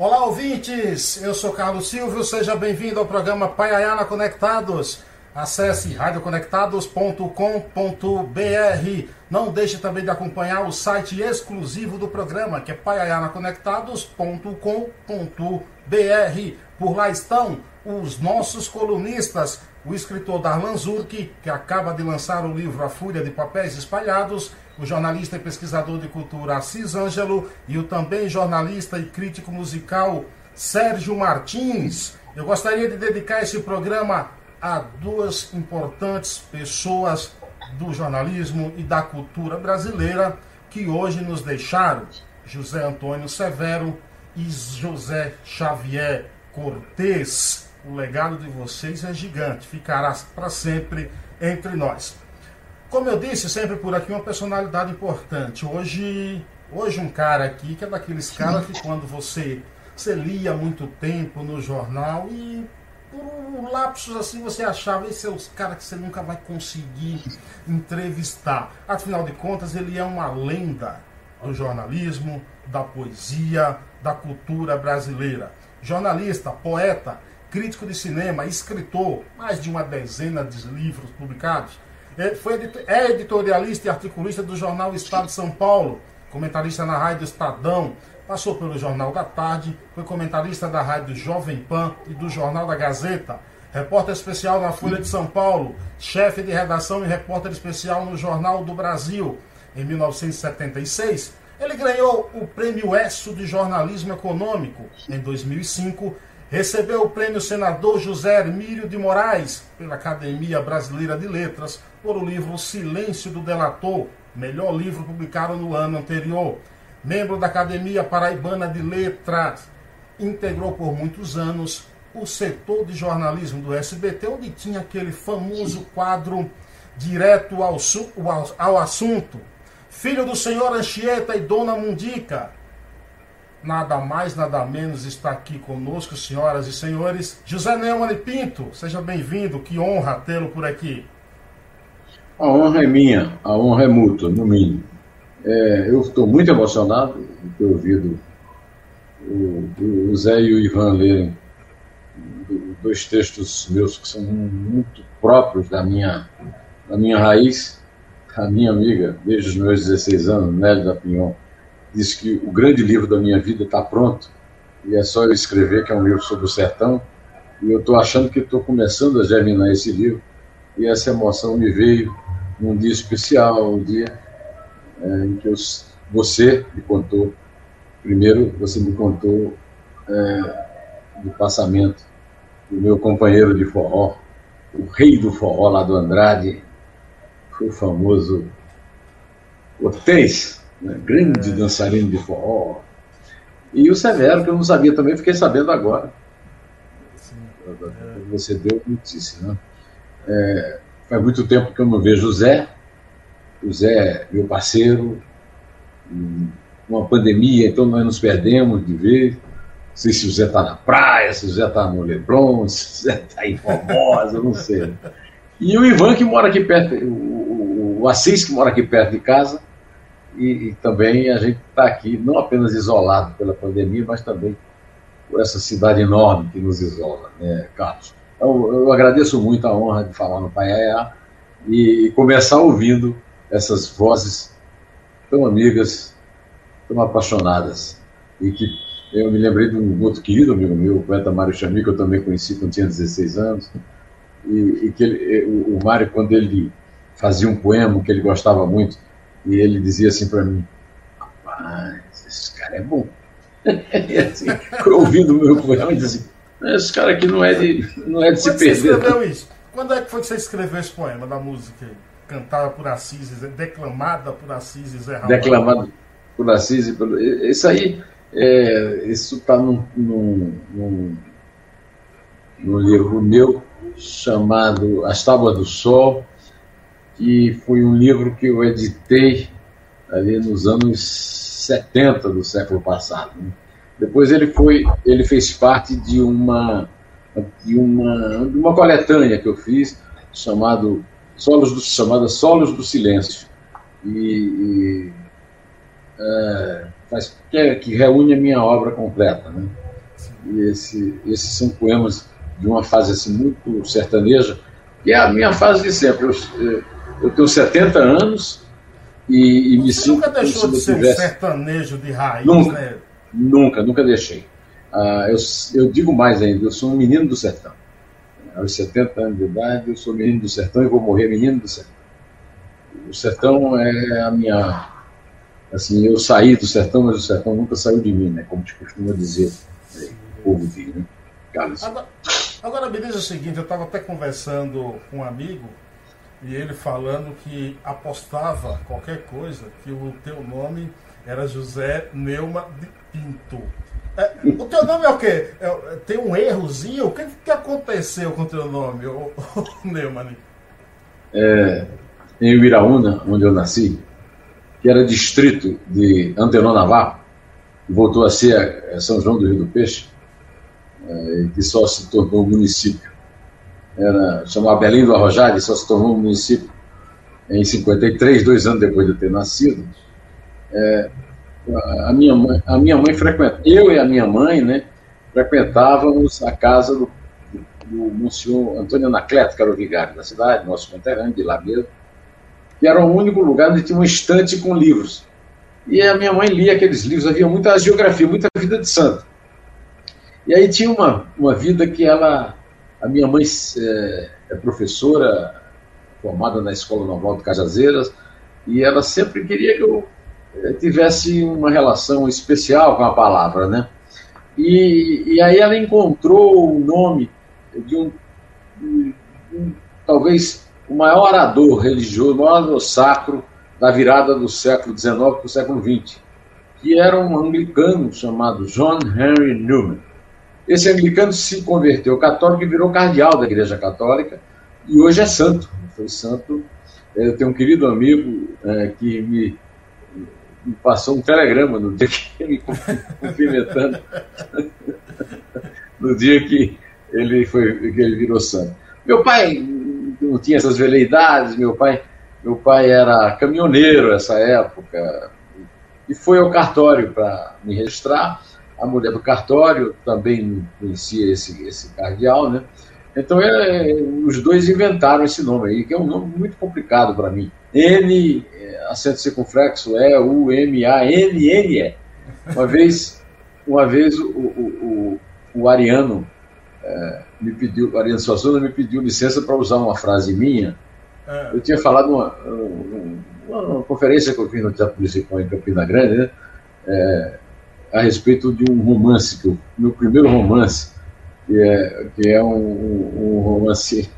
Olá, ouvintes! Eu sou Carlos Silvio, seja bem-vindo ao programa Paiayana Conectados. Acesse radioconectados.com.br. Não deixe também de acompanhar o site exclusivo do programa, que é paiayanaconectados.com.br. Por lá estão os nossos colunistas, o escritor Darlan Zurk, que acaba de lançar o livro A Fúria de Papéis Espalhados, o jornalista e pesquisador de cultura Assis Ângelo e o também jornalista e crítico musical Sérgio Martins. Eu gostaria de dedicar esse programa a duas importantes pessoas do jornalismo e da cultura brasileira que hoje nos deixaram: José Antônio Severo e José Xavier Cortez. O legado de vocês é gigante, ficará para sempre entre nós. Como eu disse, sempre por aqui uma personalidade importante. Hoje, hoje um cara aqui que é daqueles caras que quando você, você lia muito tempo no jornal e por lapsos assim você achava esse é os caras que você nunca vai conseguir entrevistar. Afinal de contas, ele é uma lenda do jornalismo, da poesia, da cultura brasileira. Jornalista, poeta, crítico de cinema, escritor, mais de uma dezena de livros publicados foi, é editorialista e articulista do jornal Estado de São Paulo, comentarista na Rádio Estadão, passou pelo Jornal da Tarde, foi comentarista da Rádio Jovem Pan e do Jornal da Gazeta, repórter especial na Folha de São Paulo, chefe de redação e repórter especial no Jornal do Brasil. Em 1976, ele ganhou o Prêmio ESSO de Jornalismo Econômico. Em 2005, recebeu o Prêmio Senador José Hermílio de Moraes pela Academia Brasileira de Letras por o livro Silêncio do Delator, melhor livro publicado no ano anterior. Membro da Academia Paraibana de Letras, integrou por muitos anos o setor de jornalismo do SBT, onde tinha aquele famoso quadro direto ao, ao, ao assunto. Filho do senhor Anchieta e dona Mundica. Nada mais, nada menos está aqui conosco, senhoras e senhores, José Neumann Pinto. Seja bem-vindo, que honra tê-lo por aqui. A honra é minha, a honra é mútua, no mínimo. É, eu estou muito emocionado de ter ouvido o, o Zé e o Ivan lerem dois textos meus que são muito próprios da minha, da minha raiz. A minha amiga, desde os meus 16 anos, Nelly da Pinhon, disse que o grande livro da minha vida está pronto e é só eu escrever, que é um livro sobre o sertão. E eu estou achando que estou começando a germinar esse livro e essa emoção me veio num dia especial, um dia é, em que eu, você me contou, primeiro você me contou é, do passamento do meu companheiro de forró, o rei do forró lá do Andrade, o famoso Ortez, né, grande dançarino de forró. E o Severo, que eu não sabia também, fiquei sabendo agora. Sim, é. Você deu notícia, né? É, Faz muito tempo que eu não vejo o Zé. O Zé, meu parceiro, uma pandemia, então nós nos perdemos de ver. Não sei se o Zé está na praia, se o Zé está no Leblon, se o Zé está em Formosa, não sei. E o Ivan, que mora aqui perto, o, o, o Assis, que mora aqui perto de casa, e, e também a gente está aqui, não apenas isolado pela pandemia, mas também por essa cidade enorme que nos isola, né, Carlos? Eu, eu agradeço muito a honra de falar no Paiaiá e começar ouvindo essas vozes tão amigas, tão apaixonadas. E que eu me lembrei de um outro querido amigo meu, o poeta Mário Chami, que eu também conheci quando tinha 16 anos. E, e que ele, o, o Mário, quando ele fazia um poema que ele gostava muito, e ele dizia assim para mim: Rapaz, esse cara é bom. e assim, ouvindo o meu poema, ele dizia assim, esse cara aqui não é de, não é de se perder. Escreveu isso? Quando é que foi que você escreveu esse poema da música? Cantada por Assis, declamada por Assis e Zé Ramalho. Declamada por Assis e. Isso aí, é, isso está num, num, num, num livro meu chamado As Tábuas do Sol, que foi um livro que eu editei ali nos anos 70 do século passado. Né? Depois ele foi, ele fez parte de uma de uma, de uma coletânea que eu fiz chamado Solos do, chamada Solos do Silêncio e, e é, faz, que, é, que, reúne a minha obra completa, né? E esse, esses são poemas de uma fase assim muito sertaneja, que é a minha fase de sempre. Eu, eu tenho 70 anos e, e me Você sinto. nunca deixou de se ser eu um tivesse... sertanejo de raiz, Nunca. né? Nunca, nunca deixei. Ah, eu, eu digo mais ainda, eu sou um menino do sertão. Aos 70 anos de idade, eu sou menino do sertão e vou morrer menino do sertão. O sertão é a minha. Assim, eu saí do sertão, mas o sertão nunca saiu de mim, né? Como te costuma dizer né? o povo de né? Carlos. Agora, agora me diz o seguinte, eu estava até conversando com um amigo e ele falando que apostava qualquer coisa que o teu nome era José Neuma de Pinto. É, o teu nome é o quê? É, tem um errozinho? O que, que aconteceu com o teu nome, o Neumann? É, em Uiraúna, onde eu nasci, que era distrito de Antenor Navarro, que voltou a ser São João do Rio do Peixe, é, que só se tornou município. Era, chamava Belém do Arrojado e só se tornou município em 53, dois anos depois de eu ter nascido. É, a minha mãe, a minha mãe frequenta, eu e a minha mãe, né, frequentávamos a casa do, do, Monsenhor Antônio Anacleto, que era o vigário da cidade, nosso conterrâneo de lá mesmo, que era o único lugar onde tinha uma estante com livros. E a minha mãe lia aqueles livros, havia muita geografia, muita vida de santo. E aí tinha uma, uma vida que ela, a minha mãe é, é professora formada na Escola Naval de Cajazeiras, e ela sempre queria que eu tivesse uma relação especial com a palavra, né? E, e aí ela encontrou o nome de um, um, um, talvez o maior orador religioso, o maior orador sacro da virada do século XIX para o século XX, que era um anglicano chamado John Henry Newman. Esse anglicano se converteu católico e virou cardeal da Igreja Católica e hoje é santo. Foi santo. Eu tenho um querido amigo é, que me me passou um telegrama no dia que me cumprimentando, no dia que ele foi que ele virou santo. Meu pai não tinha essas veleidades, meu pai, meu pai era caminhoneiro nessa época e foi ao cartório para me registrar. A mulher do cartório também conhecia esse, esse cardeal, né? Então é, os dois inventaram esse nome aí, que é um nome muito complicado para mim. N, acento circunflexo, E, U, M, A, N, N, E. Uma vez, uma vez o, o, o, o Ariano é, me pediu, o Ariano Suassuna me pediu licença para usar uma frase minha. É. Eu tinha falado numa, uma, uma, conferência que eu fiz no Teatro Municipal em Campina Grande, né? É, a respeito de um romance, que eu, meu primeiro romance, que é, que é um, um romance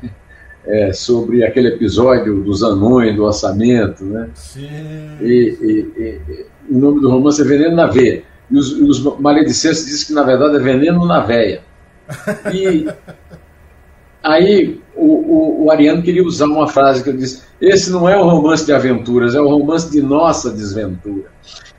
é, sobre aquele episódio dos anões, do orçamento, né? Sim. E, e, e, o nome do romance é Veneno na Veia. E os, os maledicentes dizem que, na verdade, é Veneno na Veia. E aí o, o, o, Ariano queria usar uma frase que eu disse: esse não é um romance de aventuras, é o um romance de nossa desventura.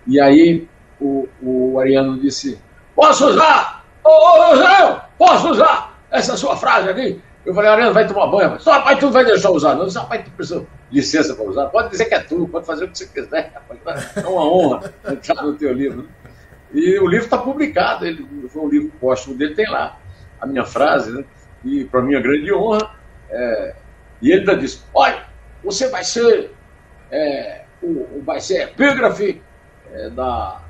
E aí o, o Ariano disse: posso usar? Ô, ô, ô, posso usar essa sua frase aqui? Eu falei, Ariano, vai tomar banho. Só, rapaz, tu não vai deixar usar, não. Eu disse, rapaz, tu precisa de licença para usar. Pode dizer que é tu, pode fazer o que você quiser. Rapaz. É uma honra entrar no teu livro. E o livro está publicado, ele foi um livro póstumo dele, tem lá a minha frase, né? E para minha grande honra, é... e ele ainda disse: olha, você vai ser, é, o, vai ser epígrafe é, da,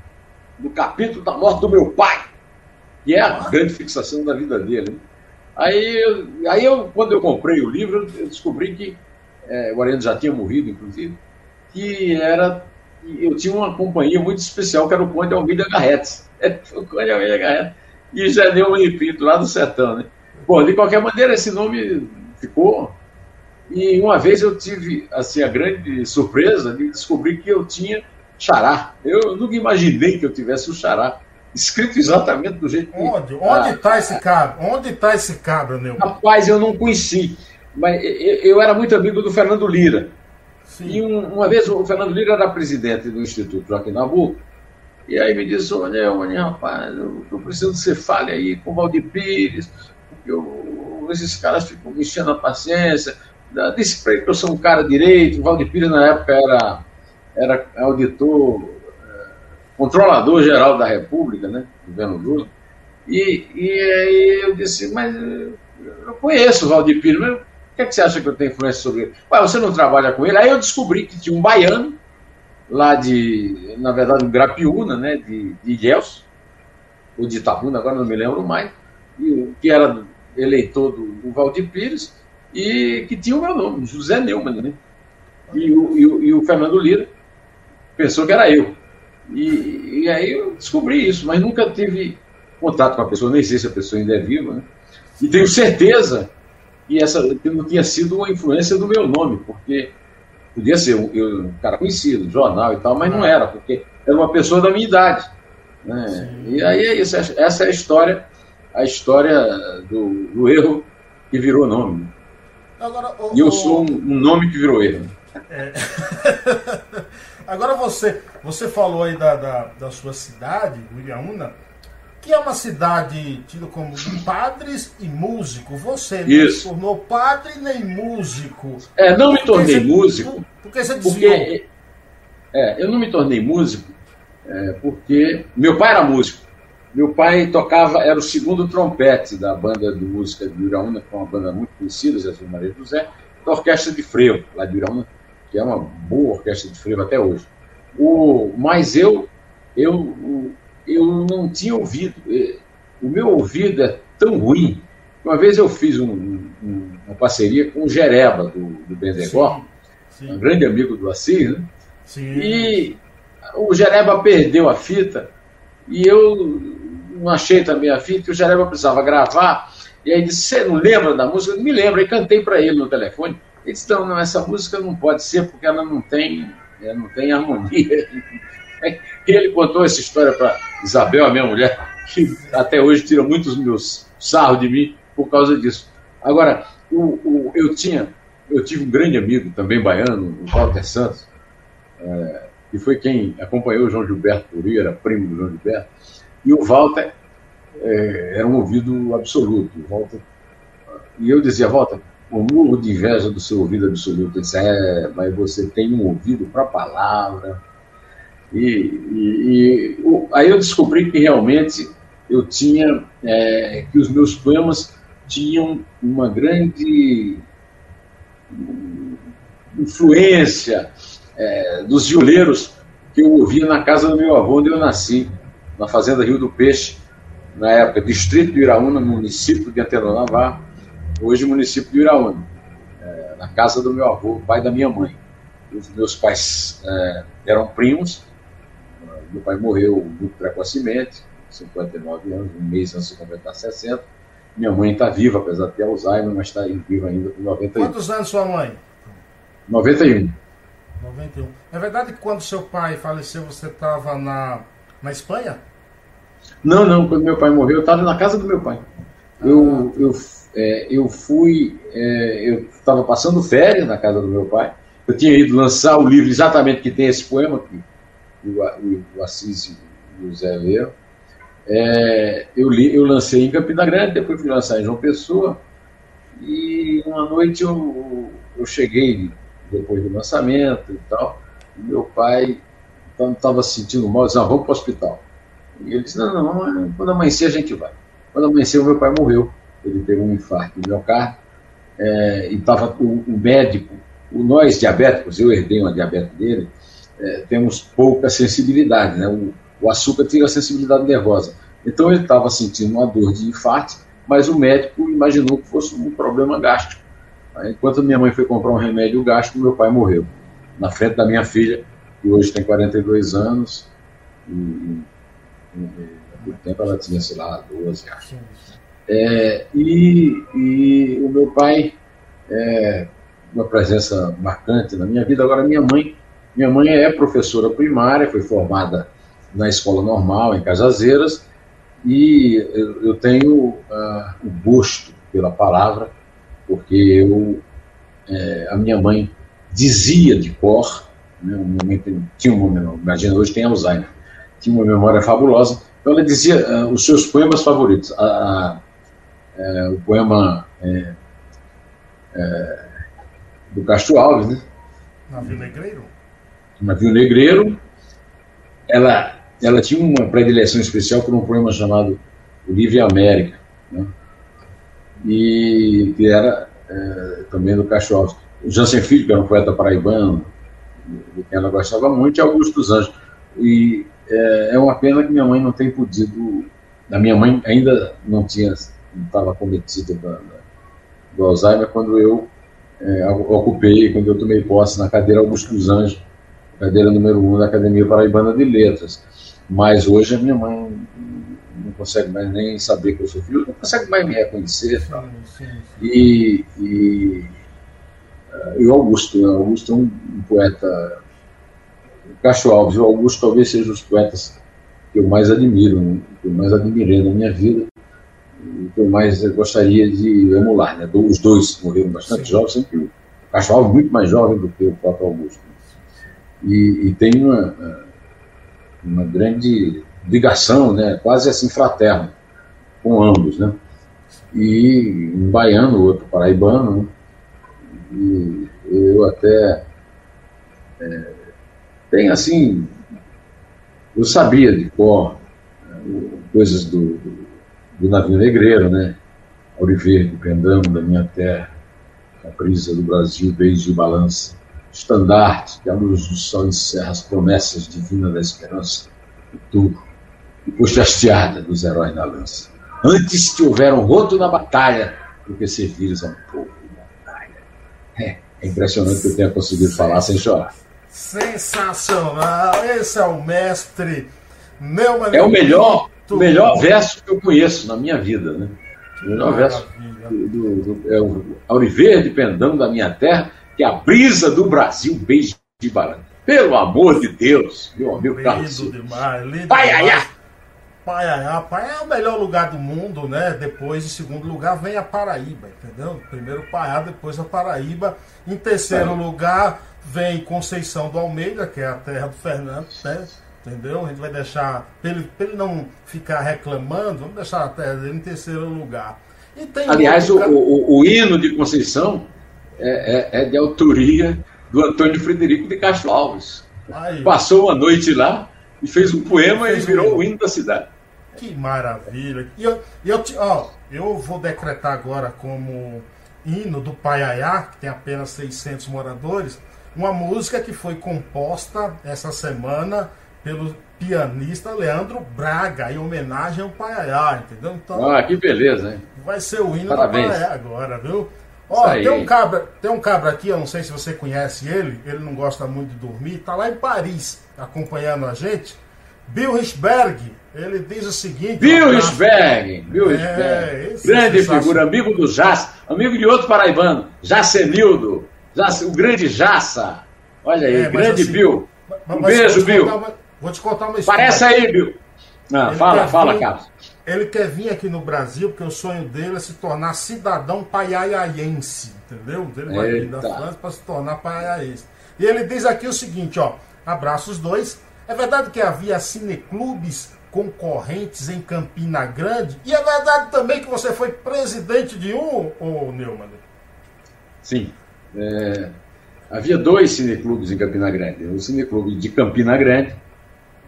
do capítulo da morte do meu pai, que é a grande fixação da vida dele. Né? Aí, aí eu, quando eu comprei o livro, eu descobri que é, o Ariano já tinha morrido, inclusive, que era eu tinha uma companhia muito especial que era o Conde Almeida Garretes. o Conde Almeida Garretes e Janeu Manipinto, lá do sertão, né? Bom, de qualquer maneira, esse nome ficou. E uma vez eu tive assim, a grande surpresa de descobrir que eu tinha xará. Eu nunca imaginei que eu tivesse o xará escrito exatamente do jeito que. Onde? Onde está ah, esse cabra? Onde está esse cabra, meu? Rapaz, eu não conheci. Mas eu, era muito amigo do Fernando Lira. Sim. E um, uma vez o Fernando Lira era presidente do Instituto Joaquim Nabuco. E aí me disse, olha, olha, rapaz, eu estou precisando que você fale aí com o Valdir Pires, porque eu, esses caras ficam me enchendo a paciência. Disse para ele que eu sou um cara direito. O Valdir Pires, na época, era, era auditor controlador geral da República, né, governo Lula, E, e aí eu disse, mas eu conheço o Valdir Pires, mas o que, é que você acha que eu tenho influência sobre ele? Ué, você não trabalha com ele? Aí eu descobri que tinha um baiano, lá de, na verdade, Grapiúna, né, de, de Ilhéus, ou de Itabuna, agora não me lembro mais, e, que era eleitor do, do Valdir Pires, e que tinha o meu nome, José Neumann, né? E o, e o, e o Fernando Lira pensou que era eu. E, e, aí eu descobri isso, mas nunca tive contato com a pessoa, nem sei se a pessoa ainda é viva, né? E tenho certeza que essa que não tinha sido uma influência do meu nome, porque podia ser um, eu, um cara conhecido, jornal e tal, mas não era, porque era uma pessoa da minha idade. Né? E aí é isso, essa é a história, a história do, do erro que virou nome. Agora, o, e eu sou um, um, nome que virou erro. É. Agora você, você falou aí da, da, da sua cidade, Uiriaúna, que é uma cidade tida como padres e músico. Você não se tornou padre nem músico. É, não me tornei músico. Por, que você desviou? Porque, é, eu não me tornei músico é, porque meu pai era músico. Meu pai tocava, era o segundo trompete da banda de música de Iraúna, que é uma banda muito conhecida, Jesus Maria José, da Orquestra de Frevo, lá de Iraúna, que é uma boa orquestra de frevo até hoje. O, mas eu, eu, eu não tinha ouvido. Eh, o meu ouvido é tão ruim. Uma vez eu fiz um, um, uma parceria com o Jereba, do, do Bendegó, um grande amigo do Assis, né? Sim. E o Jereba perdeu a fita e eu não achei também a fita, que o Jereba precisava gravar. E aí disse: Você não lembra da música? Eu me lembro. E cantei para ele no telefone. Ele disse, não, essa música não pode ser porque ela não tem, ela não tem harmonia. Ele contou essa história para Isabel, a minha mulher, que até hoje tira muitos meus sarros de mim por causa disso. Agora, o, o, eu tinha, eu tive um grande amigo também baiano, o Walter Santos, é, que foi quem acompanhou o João Gilberto Puri, era primo do João Gilberto, e o Walter é, era um ouvido absoluto. Walter, e eu dizia, Walter, murro de inveja do seu ouvido absoluto. Disse, é, mas você tem um ouvido para a palavra. E, e, e o, aí eu descobri que realmente eu tinha, é, que os meus poemas tinham uma grande influência é, dos violeiros que eu ouvia na casa do meu avô, onde eu nasci, na fazenda Rio do Peixe, na época, distrito de Iraúna, município de Antenor Navarro hoje município de Iraúna, é, na casa do meu avô, pai da minha mãe. Os meus pais é, eram primos, meu pai morreu muito precocemente, 59 anos, um mês antes de completar 60. Minha mãe está viva, apesar de ter Alzheimer, mas está viva ainda com 91. Quantos anos sua mãe? 91. 91. É verdade que quando seu pai faleceu, você estava na, na Espanha? Não, não. Quando meu pai morreu, eu estava na casa do meu pai. Eu, eu é, eu fui, é, eu estava passando férias na casa do meu pai, eu tinha ido lançar o livro exatamente que tem esse poema que o, o, o Assis e o Zé leram. É, eu, li, eu lancei em Campina Grande, depois fui lançar em João Pessoa, e uma noite eu, eu cheguei depois do lançamento e tal, e meu pai estava sentindo mal, disse, ah, vamos para o hospital. E ele disse, não, não, quando amanhecer a gente vai. Quando amanheceu, meu pai morreu ele teve um infarto de miocárdio, é, e estava o, o, médico, o, nós diabéticos, eu herdei uma diabetes dele, é, temos pouca sensibilidade, né? O, o, açúcar tira a sensibilidade nervosa. Então ele estava sentindo uma dor de infarto, mas o médico imaginou que fosse um problema gástrico. Enquanto minha mãe foi comprar um remédio gástrico, meu pai morreu, na frente da minha filha, que hoje tem 42 anos, e, e, e, e tempo ela tinha, sei lá, 12 anos. É, e, e, o meu pai é uma presença marcante na minha vida. Agora, minha mãe, minha mãe é professora primária, foi formada na escola normal em Cajazeiras, e eu, eu tenho uh, o gosto pela palavra, porque eu, é, a minha mãe dizia de cor, né, tinha uma memória, imagina hoje tem Alzheimer, tinha uma memória fabulosa, então ela dizia uh, os seus poemas favoritos. A, é, o poema é, é, do Castro Alves, né? Navio Negreiro? Navio Negreiro. Ela, ela tinha uma predileção especial por um poema chamado o Livre América, né? e que era é, também do Cachorro. O Jansen Filho, que era um poeta paraibano, de quem ela gostava muito, e Augusto dos Anjos. E é, é, uma pena que minha mãe não tenha podido. A minha mãe ainda não tinha, estava cometida da, da, do Alzheimer quando eu é, ocupei, quando eu tomei posse na cadeira Augusto dos Anjos, cadeira número um da Academia Paraibana de Letras. Mas hoje a minha mãe não consegue mais nem saber que eu sou filho, não consegue mais me reconhecer. Sim, sim, sim. E, e, e, o Augusto, né? Augusto é um, um poeta. O Cacho Alves, o Augusto talvez seja os poetas que eu mais admiro, né? que eu mais admirei na minha vida, que eu mais gostaria de emular. Né? Os dois morreram bastante jovens, sempre o Alves muito mais jovem do que o próprio Augusto. E, e tem uma, uma grande ligação, né, quase assim fraterna, com ambos, né? E um baiano, o outro paraibano, né? e eu até é, tenho assim, eu sabia de cor né, coisas do, do, do, navio negreiro, né? Auriverde, pendando da minha terra, a brisa do Brasil desde o balanço, estandarte que a luz do sol encerra as promessas divinas da esperança, e tudo e puxa hasteada dos heróis da lança. Antes que houver um roto na batalha, porque servires a um povo de batalha. É, é impressionante que eu tenha conseguido falar sem chorar. Sensacional! Esse é o mestre meu É o melhor, o melhor verso que eu conheço na minha vida, né? O melhor verso do, do, do, é o Auriverde pendão da minha terra, que a brisa do Brasil beija de barão. Pelo amor de Deus, meu amigo Carlos. Lindo demais, lindo. Paiaiá, Paiaiá é o melhor lugar do mundo, né? Depois, em segundo lugar, vem a Paraíba, entendeu? Primeiro Paiá, depois a Paraíba. Em terceiro é. lugar, vem Conceição do Almeida, que é a terra do Fernando, né? Entendeu? A gente vai deixar, para ele, ele não ficar reclamando, vamos deixar a terra dele em terceiro lugar. Aliás, o, o, o, hino de Conceição é, é, é, de autoria do Antônio Frederico de Castro Alves. Aí. Passou uma noite lá e fez um poema e virou o hino da cidade. Que maravilha. E eu, eu, ó, eu vou decretar agora como hino do Paiaiá, que tem apenas 600 moradores, uma música que foi composta essa semana pelo pianista Leandro Braga, em homenagem ao Paiaiá, entendeu? Então, ah, que beleza, hein? Vai ser o hino Parabéns. do Paiaiá agora, viu? Ó, tem um, cabra, tem um cabra aqui, eu não sei se você conhece ele, ele não gosta muito de dormir, tá lá em Paris acompanhando a gente. Bill Richberg, ele diz o seguinte. Bill Richberg, Bill é, grande figura, amigo do Jaça, amigo de outro paraibano, Jacenildo, Jace, o grande Jaça. Olha aí, é, grande assim, Bill. Um beijo, Bill. Uma, vou te contar uma história. Parece aí, Bill. Ah, fala, fala, Carlos. Ele quer vir aqui no Brasil, porque o sonho dele é se tornar cidadão paiaiaense, entendeu? Ele vai vir da França para se tornar paiaiaense. E ele diz aqui o seguinte, ó, abraço os dois. É verdade que havia cineclubes concorrentes em Campina Grande? E é verdade também que você foi presidente de um, ô Neumann? Sim. É, havia dois cineclubes em Campina Grande. O cineclube de Campina Grande,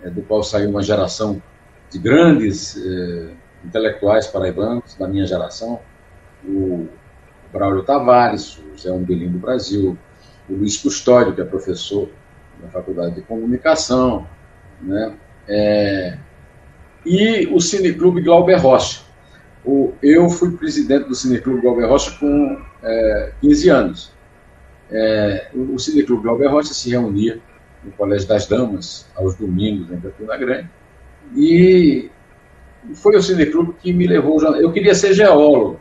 é, do qual saiu uma geração de grandes eh, intelectuais paraibanos da minha geração, o Braulio Tavares, o Zé Umbelim do Brasil, o Luiz Custódio, que é professor da Faculdade de Comunicação, né? É, e o Cineclube Glauber Rocha. O, eu fui presidente do Cineclube Glauber Rocha com é, 15 anos. É, o Cineclube Glauber Rocha se reunia no Colégio das Damas, aos domingos, em Campina Grande, e foi o Cineclube que me levou. Eu queria ser geólogo,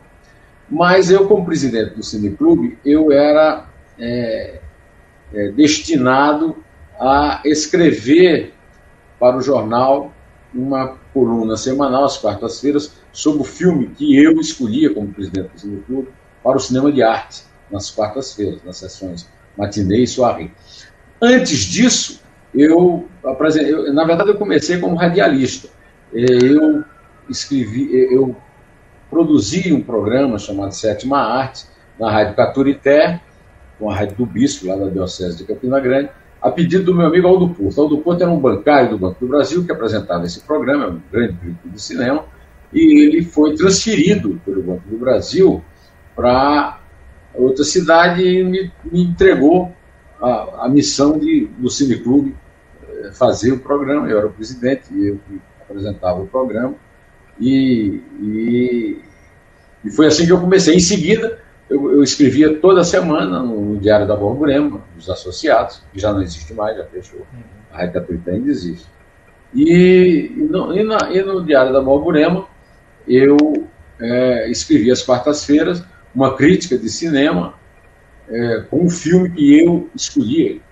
mas eu, como presidente do Cineclube, eu era é, é, destinado a escrever para o jornal uma coluna semanal, às quartas-feiras, sobre o filme que eu escolhia como presidente do Cineclube para o cinema de arte, nas quartas-feiras, nas sessões matinê e soirée. Antes disso, eu, eu, na verdade, eu comecei como radialista. Eu escrevi, eu produzi um programa chamado Sétima Arte, na Rádio Caturité, com a Rádio do Bispo, lá da Diocese de Campina Grande, a pedido do meu amigo Aldo Porto. Aldo Porto era um bancário do Banco do Brasil que apresentava esse programa, um grande crítico de cinema, e ele foi transferido pelo Banco do Brasil para outra cidade e me, me entregou a, a, missão de, do Cineclube eh, fazer o programa. Eu era o presidente e eu que apresentava o programa. E, e, e, foi assim que eu comecei. Em seguida, eu, eu escrevia toda semana no, Diário da Borborema, dos associados, que já não existe mais, já fechou. Uhum. A Recatuita ainda existe. E, e, no, e, na, e no Diário da Borborema, eu é, escrevi às quartas-feiras uma crítica de cinema é, com um filme que eu escolhi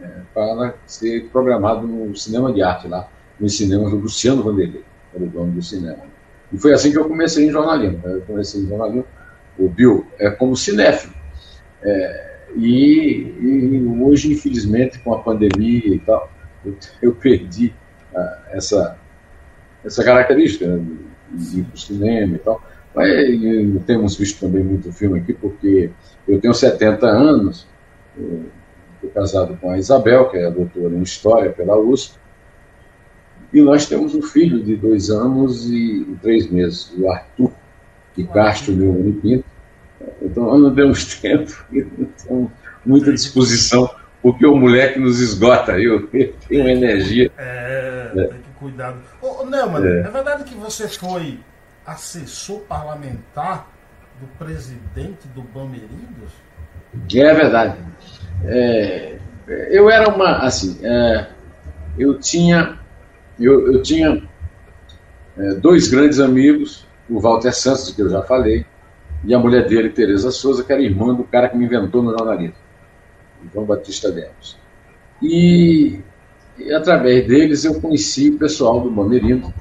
é, para ser programado no cinema de arte lá, no cinema do Luciano Vanderlei, era o dono do cinema. E foi assim que eu comecei em jornalismo. Eu comecei em jornalismo, o Bill, é como cinéfilo. É, e, e, hoje, infelizmente, com a pandemia e tal, eu, eu perdi ah, essa, essa característica né, de ir para o cinema e tal. Mas temos visto também muito filme aqui, porque eu tenho 70 anos, estou casado com a Isabel, que é a doutora em História pela USP, e nós temos um filho de dois anos e três meses, o Arthur, que Castro meu Pinto. Então nós não temos tempo, não temos muita disposição, porque o moleque nos esgota, eu, eu tenho energia. É, é, tem que cuidar. Ô, Neumann, é. é verdade que você foi assessor parlamentar do presidente do Bamerindos? É verdade. É, eu era uma, assim, é, eu tinha, eu, eu tinha é, dois grandes amigos, o Walter Santos, que eu já falei, e a mulher dele, Tereza Souza, que era irmã do cara que me inventou no jornalismo, João Batista Lemos. E, e, através deles eu conheci o pessoal do Bamerindo,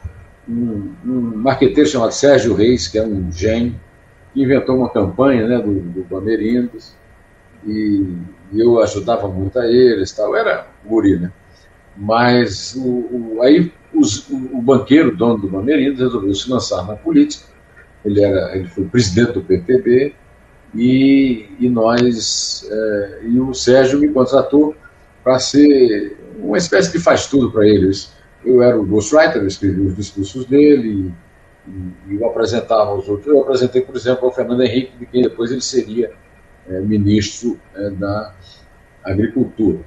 um, um marqueteiro chamado Sérgio Reis, que é um gênio, inventou uma campanha né, do, do Bamerindos, e, eu ajudava muito a eles, tal. era guri, né? Mas o, o aí os, o, o, banqueiro, dono do Bamerindos, resolveu se lançar na política. Ele, era, ele foi presidente do PTB e, e nós é, e o Sérgio me contratou para ser uma espécie de faz tudo para eles eu era o ghostwriter, eu escrevia os discursos dele e eu apresentava os outros. Eu apresentei, por exemplo, ao Fernando Henrique, de quem depois ele seria é, ministro é, da Agricultura.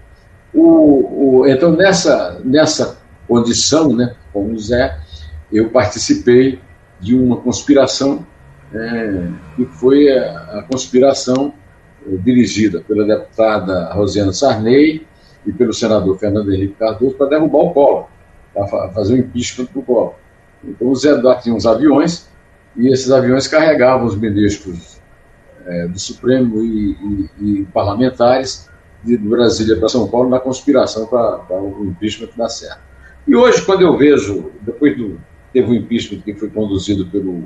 O, o, então, nessa, nessa condição, né, como Zé, eu participei de uma conspiração é, que foi a, a conspiração é, dirigida pela deputada Rosiana Sarney e pelo senador Fernando Henrique Cardoso para derrubar o Collor para fazer o impeachment do Collor. Então o Zé Eduardo tinha uns aviões e esses aviões carregavam os ministros é, do Supremo e, e, e parlamentares de Brasília para São Paulo na conspiração para o impeachment dar certo. E hoje, quando eu vejo, depois do teve o impeachment que foi conduzido pelo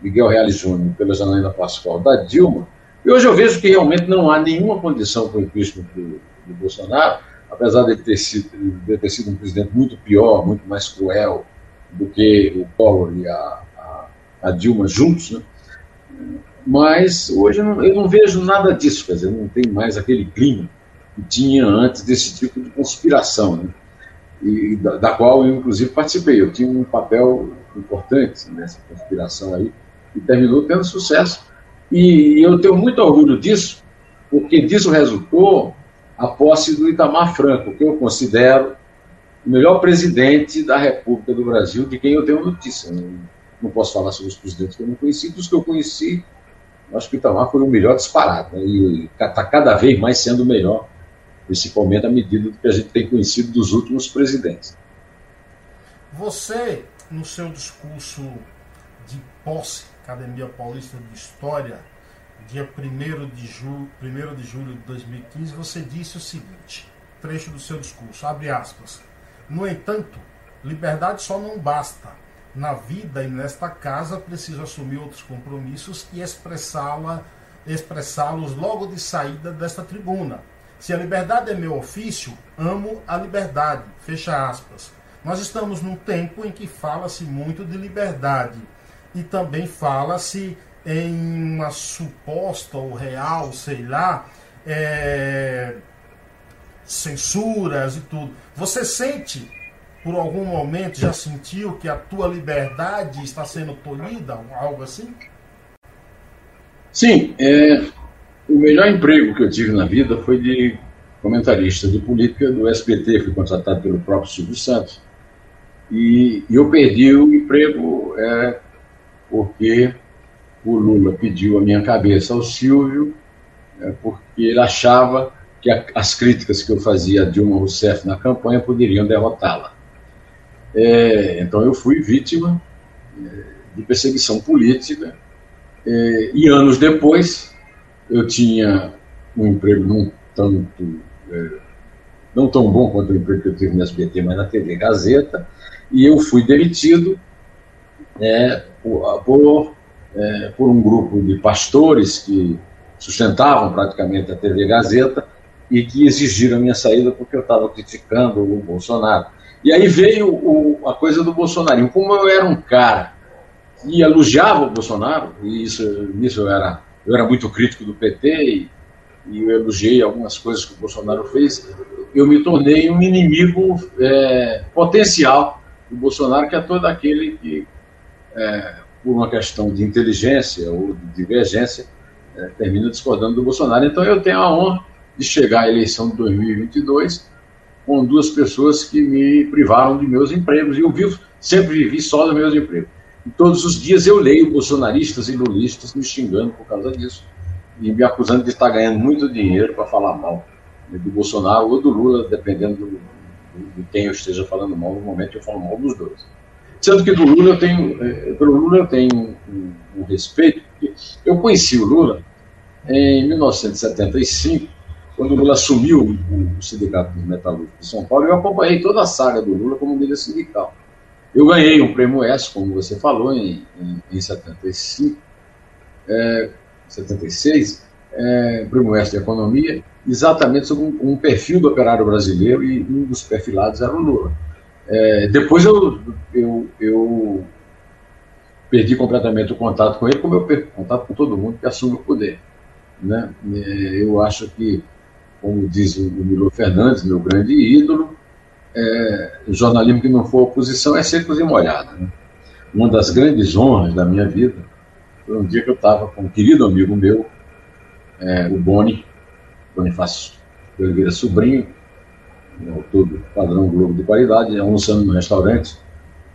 Miguel Reale Júnior, pela Janaína Pascoal, da Dilma, e hoje eu vejo que realmente não há nenhuma condição para o impeachment do, do Bolsonaro, apesar de ter, sido, de ter sido um presidente muito pior, muito mais cruel do que o Collor e a, a, a Dilma juntos, né? mas hoje eu não, eu não, vejo nada disso, quer dizer, não tem mais aquele clima que tinha antes desse tipo de conspiração, né? e da, da, qual eu inclusive participei. Eu tinha um papel importante nessa conspiração aí e terminou tendo sucesso. E eu tenho muito orgulho disso, porque disso resultou a posse do Itamar Franco, que eu considero o melhor presidente da República do Brasil, de quem eu tenho notícia. Não, não posso falar sobre os presidentes que eu não conheci, dos que eu conheci, acho que Itamar foi o melhor disparado, né? e está cada vez mais sendo o melhor, principalmente à medida do que a gente tem conhecido dos últimos presidentes. Você, no seu discurso de posse, Academia Paulista de História, dia 1 de, julho, 1 de julho de 2015, você disse o seguinte, trecho do seu discurso, abre aspas. No entanto, liberdade só não basta. Na vida e nesta casa preciso assumir outros compromissos e expressá-la, expressá-los logo de saída desta tribuna. Se a liberdade é meu ofício, amo a liberdade. Fecha aspas. Nós estamos num tempo em que fala-se muito de liberdade e também fala-se em uma suposta ou real, sei lá, é, censuras e tudo. Você sente por algum momento já sentiu que a tua liberdade está sendo tolhida, algo assim? Sim, é, o melhor emprego que eu tive na vida foi de comentarista de política do SBT, fui contratado pelo próprio Silvio Santos. E, e eu perdi o emprego é, porque o Lula pediu a minha cabeça ao Silvio, é, porque ele achava que a, as críticas que eu fazia a Dilma Rousseff na campanha poderiam derrotá-la. É, então eu fui vítima é, de perseguição política é, e anos depois eu tinha um emprego não tanto é, não tão bom quanto o emprego que eu tive no SBT, mas na TV Gazeta, e eu fui demitido é, por, é, por um grupo de pastores que sustentavam praticamente a TV Gazeta e que exigiram a minha saída porque eu estava criticando o Bolsonaro. E aí veio o, a coisa do Bolsonaro. Como eu era um cara que elogiava o Bolsonaro, e isso, nisso eu era, eu era muito crítico do PT, e, e eu elogiei algumas coisas que o Bolsonaro fez, eu me tornei um inimigo é, potencial do Bolsonaro, que é todo aquele que, é, por uma questão de inteligência ou de divergência, é, termina discordando do Bolsonaro. Então eu tenho a honra de chegar à eleição de 2022 com duas pessoas que me privaram de meus empregos. E eu vivo, sempre vivi só dos meus empregos. E todos os dias eu leio bolsonaristas e lulistas me xingando por causa disso. E me acusando de estar ganhando muito dinheiro para falar mal do Bolsonaro ou do Lula, dependendo do, de quem eu esteja falando mal. No momento eu falo mal dos dois. Sendo que do Lula eu tenho, eh, pelo Lula eu tenho um, um respeito, porque eu conheci o Lula em 1975 quando o Lula assumiu o Sindicato dos Metalúrgicos de São Paulo, eu acompanhei toda a saga do Lula como líder sindical. Eu ganhei um prêmio S, como você falou, em, em, em 75, é, 76, é, prêmio S de Economia, exatamente sobre um, um, perfil do operário brasileiro e um dos perfilados era o Lula. É, depois eu, eu, eu perdi completamente o contato com ele, como eu perco contato com todo mundo que assume o poder. Né? É, eu acho que como diz o Milo Fernandes, meu grande ídolo, é, jornalismo que não for oposição é secos e molhado. Né? Uma das grandes honras da minha vida foi um dia que eu estava com um querido amigo meu, é, o Boni, Bonifácio de Oliveira Sobrinho, autor do padrão Globo de Qualidade, almoçando no restaurante,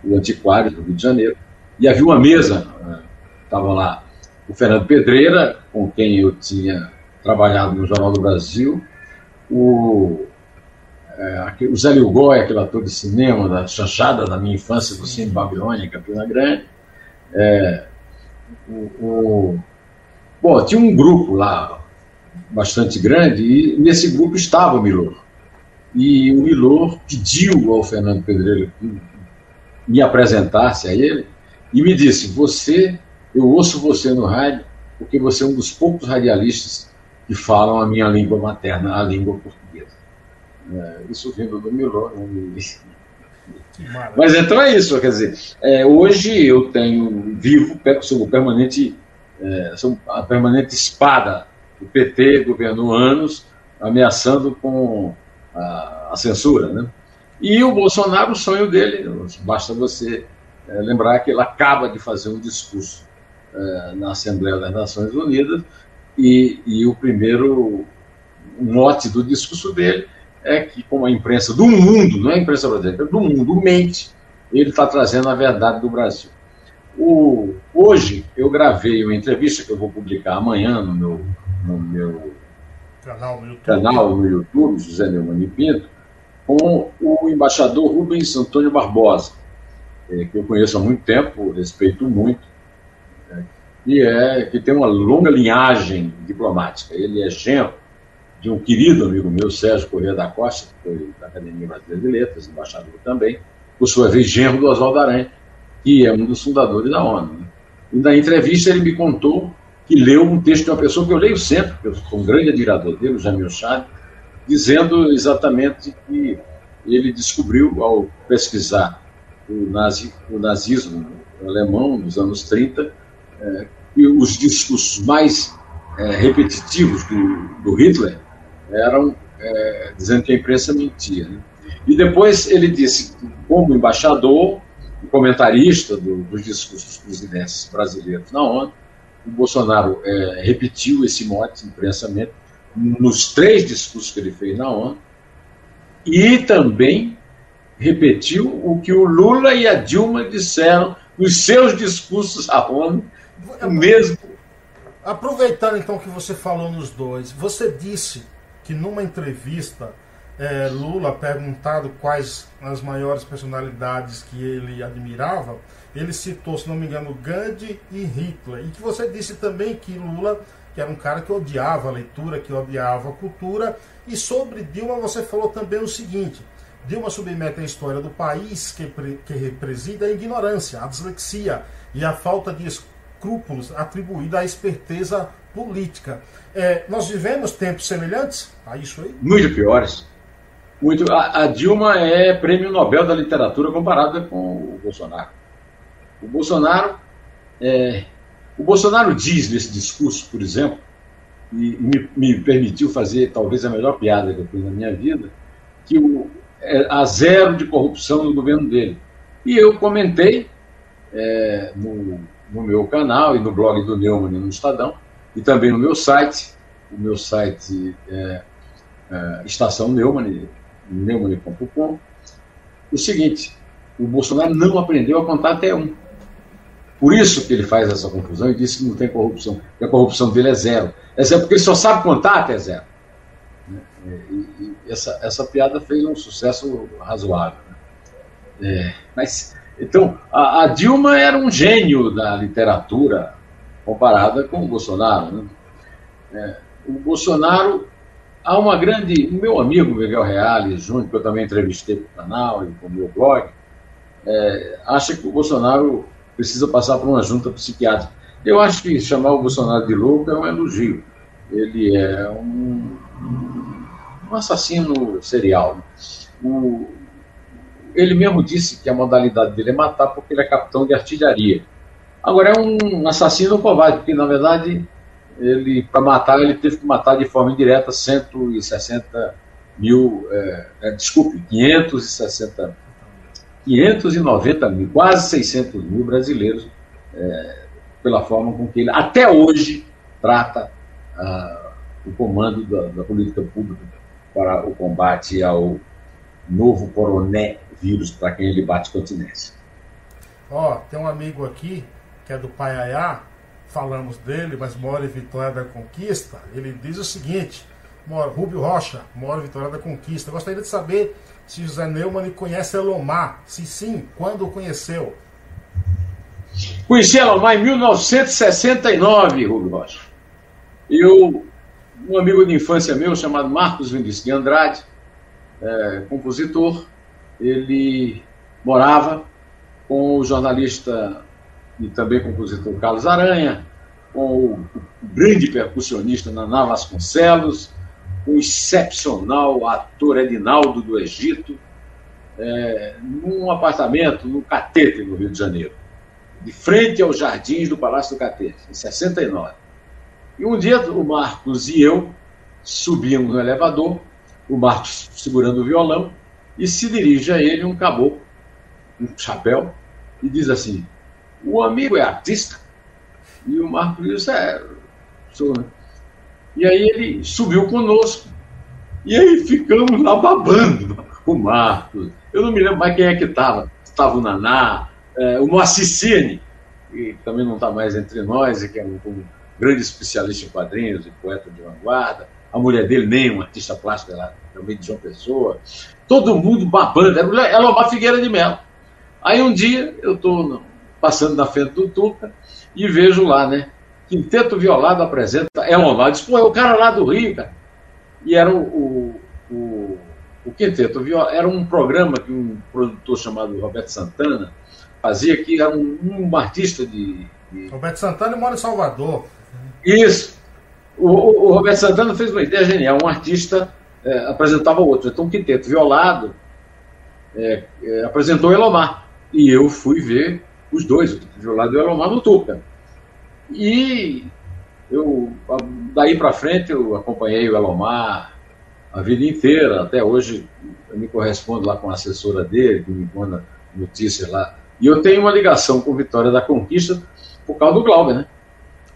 o Antiquário do Rio de Janeiro, e havia uma mesa, estava é, lá o Fernando Pedreira, com quem eu tinha trabalhado no Jornal do Brasil, o, é, o Zé Lilgói, aquele ator de cinema, da chanchada da minha infância do Cine Babilônia, em Campina Grande. É, o, o, bom, tinha um grupo lá bastante grande e nesse grupo estava o Milor. E o Milor pediu ao Fernando Pedreiro que me apresentasse a ele e me disse: Você, eu ouço você no rádio porque você é um dos poucos radialistas que falam a minha língua materna, a língua portuguesa. É, isso vindo do Milor. Mas então é isso, quer dizer, é, hoje eu tenho vivo, sou o permanente, é, sou a permanente espada do PT, governo anos, ameaçando com a, a, censura, né? E o Bolsonaro, o sonho dele, basta você é, lembrar que ele acaba de fazer um discurso é, na Assembleia das Nações Unidas, e, e o primeiro mote do discurso dele é que, como a imprensa do mundo, não é a imprensa brasileira, é do mundo, mente, ele está trazendo a verdade do Brasil. O, hoje, eu gravei uma entrevista que eu vou publicar amanhã no meu, no meu canal, no YouTube. canal no YouTube, José Neumann Pinto, com o embaixador Rubens Antônio Barbosa, é, que eu conheço há muito tempo, respeito muito, que, é, que tem uma longa linhagem diplomática. Ele é genro de um querido amigo meu, Sérgio Corrêa da Costa, que foi da Academia Brasileira de Letras, embaixador também, por sua vez genro do Oswaldo Aranha, que é um dos fundadores da ONU. Né? E na entrevista ele me contou que leu um texto de uma pessoa que eu leio sempre, porque eu sou um grande admirador dele, o Jamil Chad, dizendo exatamente que ele descobriu, ao pesquisar o, nazi, o nazismo alemão nos anos 30, é, e os discursos mais é, repetitivos do, do, Hitler eram é, dizendo que a imprensa mentia. Né? E depois ele disse, como embaixador, comentarista do, dos discursos presidentes brasileiros na ONU, o Bolsonaro é, repetiu esse mote imprensamente nos três discursos que ele fez na ONU e também repetiu o que o Lula e a Dilma disseram nos seus discursos à ONU, o mesmo. Aproveitando então que você falou nos dois, você disse que numa entrevista é, Lula perguntado quais as maiores personalidades que ele admirava, ele citou, se não me engano, Gandhi e Hitler. E que você disse também que Lula, que era um cara que odiava a leitura, que odiava a cultura. E sobre Dilma você falou também o seguinte: Dilma submete a história do país que, que preside a ignorância, a dislexia e a falta de escrúpulos atribuída à esperteza política. É, nós vivemos tempos semelhantes a isso aí? Muito piores. Muito. A, a, Dilma é prêmio Nobel da literatura comparada com o Bolsonaro. O Bolsonaro, é, o Bolsonaro diz nesse discurso, por exemplo, e me, me, permitiu fazer talvez a melhor piada que eu fiz na minha vida, que o, é, há zero de corrupção no governo dele. E eu comentei é, no, no, meu canal e no blog do Neumann no Estadão, e também no meu site, o meu site é, é Estação Neumann, neumann.com, o seguinte: o Bolsonaro não aprendeu a contar até um. Por isso que ele faz essa confusão e disse que não tem corrupção, que a corrupção dele é zero. É zero porque ele só sabe contar até zero. E, e essa, essa piada fez um sucesso razoável. Né? É, mas, então, a, a, Dilma era um gênio da literatura comparada com o Bolsonaro. Né? É, o Bolsonaro Há uma grande. O meu amigo Miguel Reale, junto, que eu também entrevistei para o canal e para o meu blog, é, acha que o Bolsonaro precisa passar por uma junta psiquiátrica. Eu acho que chamar o Bolsonaro de louco é um elogio. Ele é um, um assassino serial. O, ele mesmo disse que a modalidade dele é matar porque ele é capitão de artilharia. Agora, é um assassino covarde, porque na verdade ele para matar ele teve que matar de forma indireta 160 mil, é, é, desculpe, 560, 590 mil, quase 600 mil brasileiros é, pela forma com que ele até hoje trata ah, o comando da, da, política pública para o combate ao novo coronavírus para quem ele bate continência. Ó, oh, tem um amigo aqui que é do Paiaiá, falamos dele, mas mora em Vitória da Conquista, ele diz o seguinte: mora, Rubio Rocha, mora em Vitória da Conquista. Gostaria de saber se José Neumann conhece Elomar. Se sim, quando o conheceu? Conheci Elomar em 1969, Rubio Rocha. Eu, um amigo de infância meu, chamado Marcos Vinícius de Andrade, é, compositor, ele morava com o jornalista e também compositor Carlos Aranha, com o grande percussionista Naná Vasconcelos, o excepcional ator Edinaldo do Egito, é, num apartamento no Catete, no Rio de Janeiro, de frente aos jardins do Palácio do Catete, em 69. E um dia o Marcos e eu subimos no elevador, o Marcos segurando o violão, e se dirige a ele um caboclo, um chapéu, e diz assim: o amigo é artista e o Marco Lewis é. Sou, né? E aí ele subiu conosco. E aí ficamos lá babando o Marcos. Eu não me lembro mais quem é que estava. Estava o Naná, é, o Moacir que também não está mais entre nós, e que é um, um, grande especialista em quadrinhos e poeta de vanguarda. A mulher dele, nem uma artista plástica, ela, também de João Pessoa. Todo mundo babando. Era uma Figueira de Melo. Aí um dia eu estou passando na frente do Tuca e vejo lá, né? Quinteto Violado apresenta Elomar. Diz, pô, é o cara lá do Rio, cara. E era o, o, o, o Quinteto Violado. Era um programa que um produtor chamado Roberto Santana fazia, que era um, um artista de, de, Roberto Santana mora em Salvador. Isso. O, o, o Roberto Santana fez uma ideia genial. Um artista é, apresentava outro. Então, o Quinteto Violado é, é, apresentou Elomar. E eu fui ver os dois, o Violado e o Elomar no Tuca. E eu, daí para frente, eu acompanhei o Elomar a vida inteira, até hoje eu me correspondo lá com a assessora dele, que me manda notícias lá. E eu tenho uma ligação com Vitória da Conquista por causa do Glauber, né?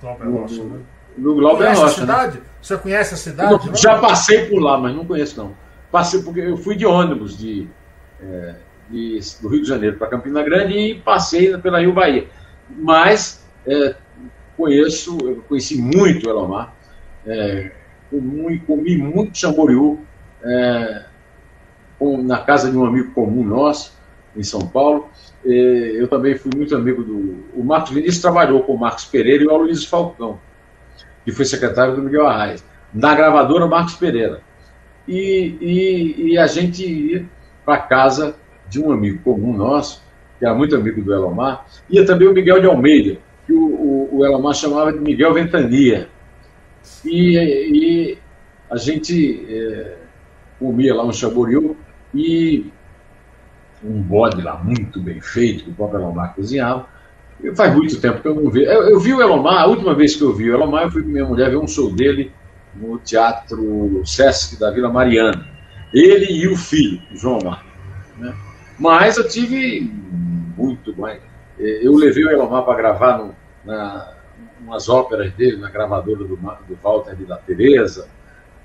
Glauber Rocha, né? Do Glauber conhece Rocha. a cidade? Né? Você conhece a cidade? Eu, já passei por lá, mas não conheço não. Passei porque eu fui de ônibus de, é, de do Rio de Janeiro para Campina Grande e passei pela Rio Bahia. Mas é, conheço, eu conheci muito o Elomar, é, comi, comi muito chamboriú é, na casa de um amigo comum nosso, em São Paulo. eu também fui muito amigo do. O Marcos Vinícius trabalhou com o Marcos Pereira e o Aloysio Falcão, que foi secretário do Miguel Arraes, na gravadora Marcos Pereira. E, e, e a gente ia para casa de um amigo comum nosso, que era muito amigo do Elomar, ia também o Miguel de Almeida, que o, o, o Elomar chamava de Miguel Ventania. E, e a gente é, comia lá um chamboriú e um bode lá muito bem feito, que o próprio Elomar cozinhava. Faz muito tempo que eu não vi. Eu, eu, vi o Elomar, a última vez que eu vi o Elomar, eu fui com minha mulher ver um show dele no Teatro Sesc da Vila Mariana. Ele e o filho, João Marcos. Né? Mas eu tive muito bem. Eu levei o Elomar para gravar no, na, umas óperas dele na gravadora do, do Walter e da Tereza.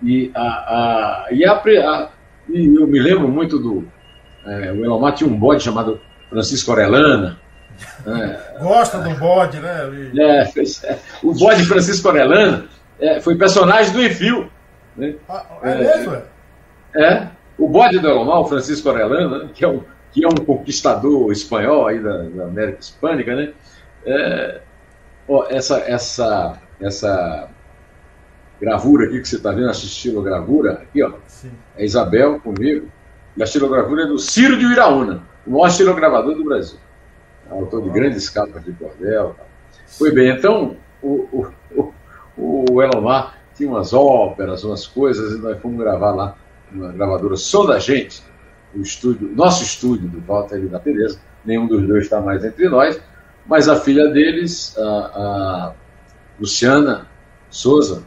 E, a, a, e, a, a, e eu me lembro muito do. É, o Elomar tinha um bode chamado Francisco Orelana. É, Gosta do bode, né? É, é, o bode Francisco Orelana é, foi personagem do Enfio. Né? Ah, é, mesmo? É, é. O bode do Elomar, o Francisco Orelana, que é um, que é um conquistador espanhol aí da, da América Hispânica, né? É, ó, essa, essa, essa gravura aqui que você está vendo, essa estilogravura, aqui, ó, Sim. é Isabel comigo, e a estilogravura é do Ciro de Iraúna, o maior estilogravador do Brasil. Autor de grandes capas de cordel. Tá. Foi bem, então, o, o, o, o Elomar tinha umas óperas, umas coisas, e nós fomos gravar lá uma gravadora só da gente, o estúdio, nosso estúdio do Walter e da Tereza, nenhum dos dois está mais entre nós, mas a filha deles, a, a Luciana Souza,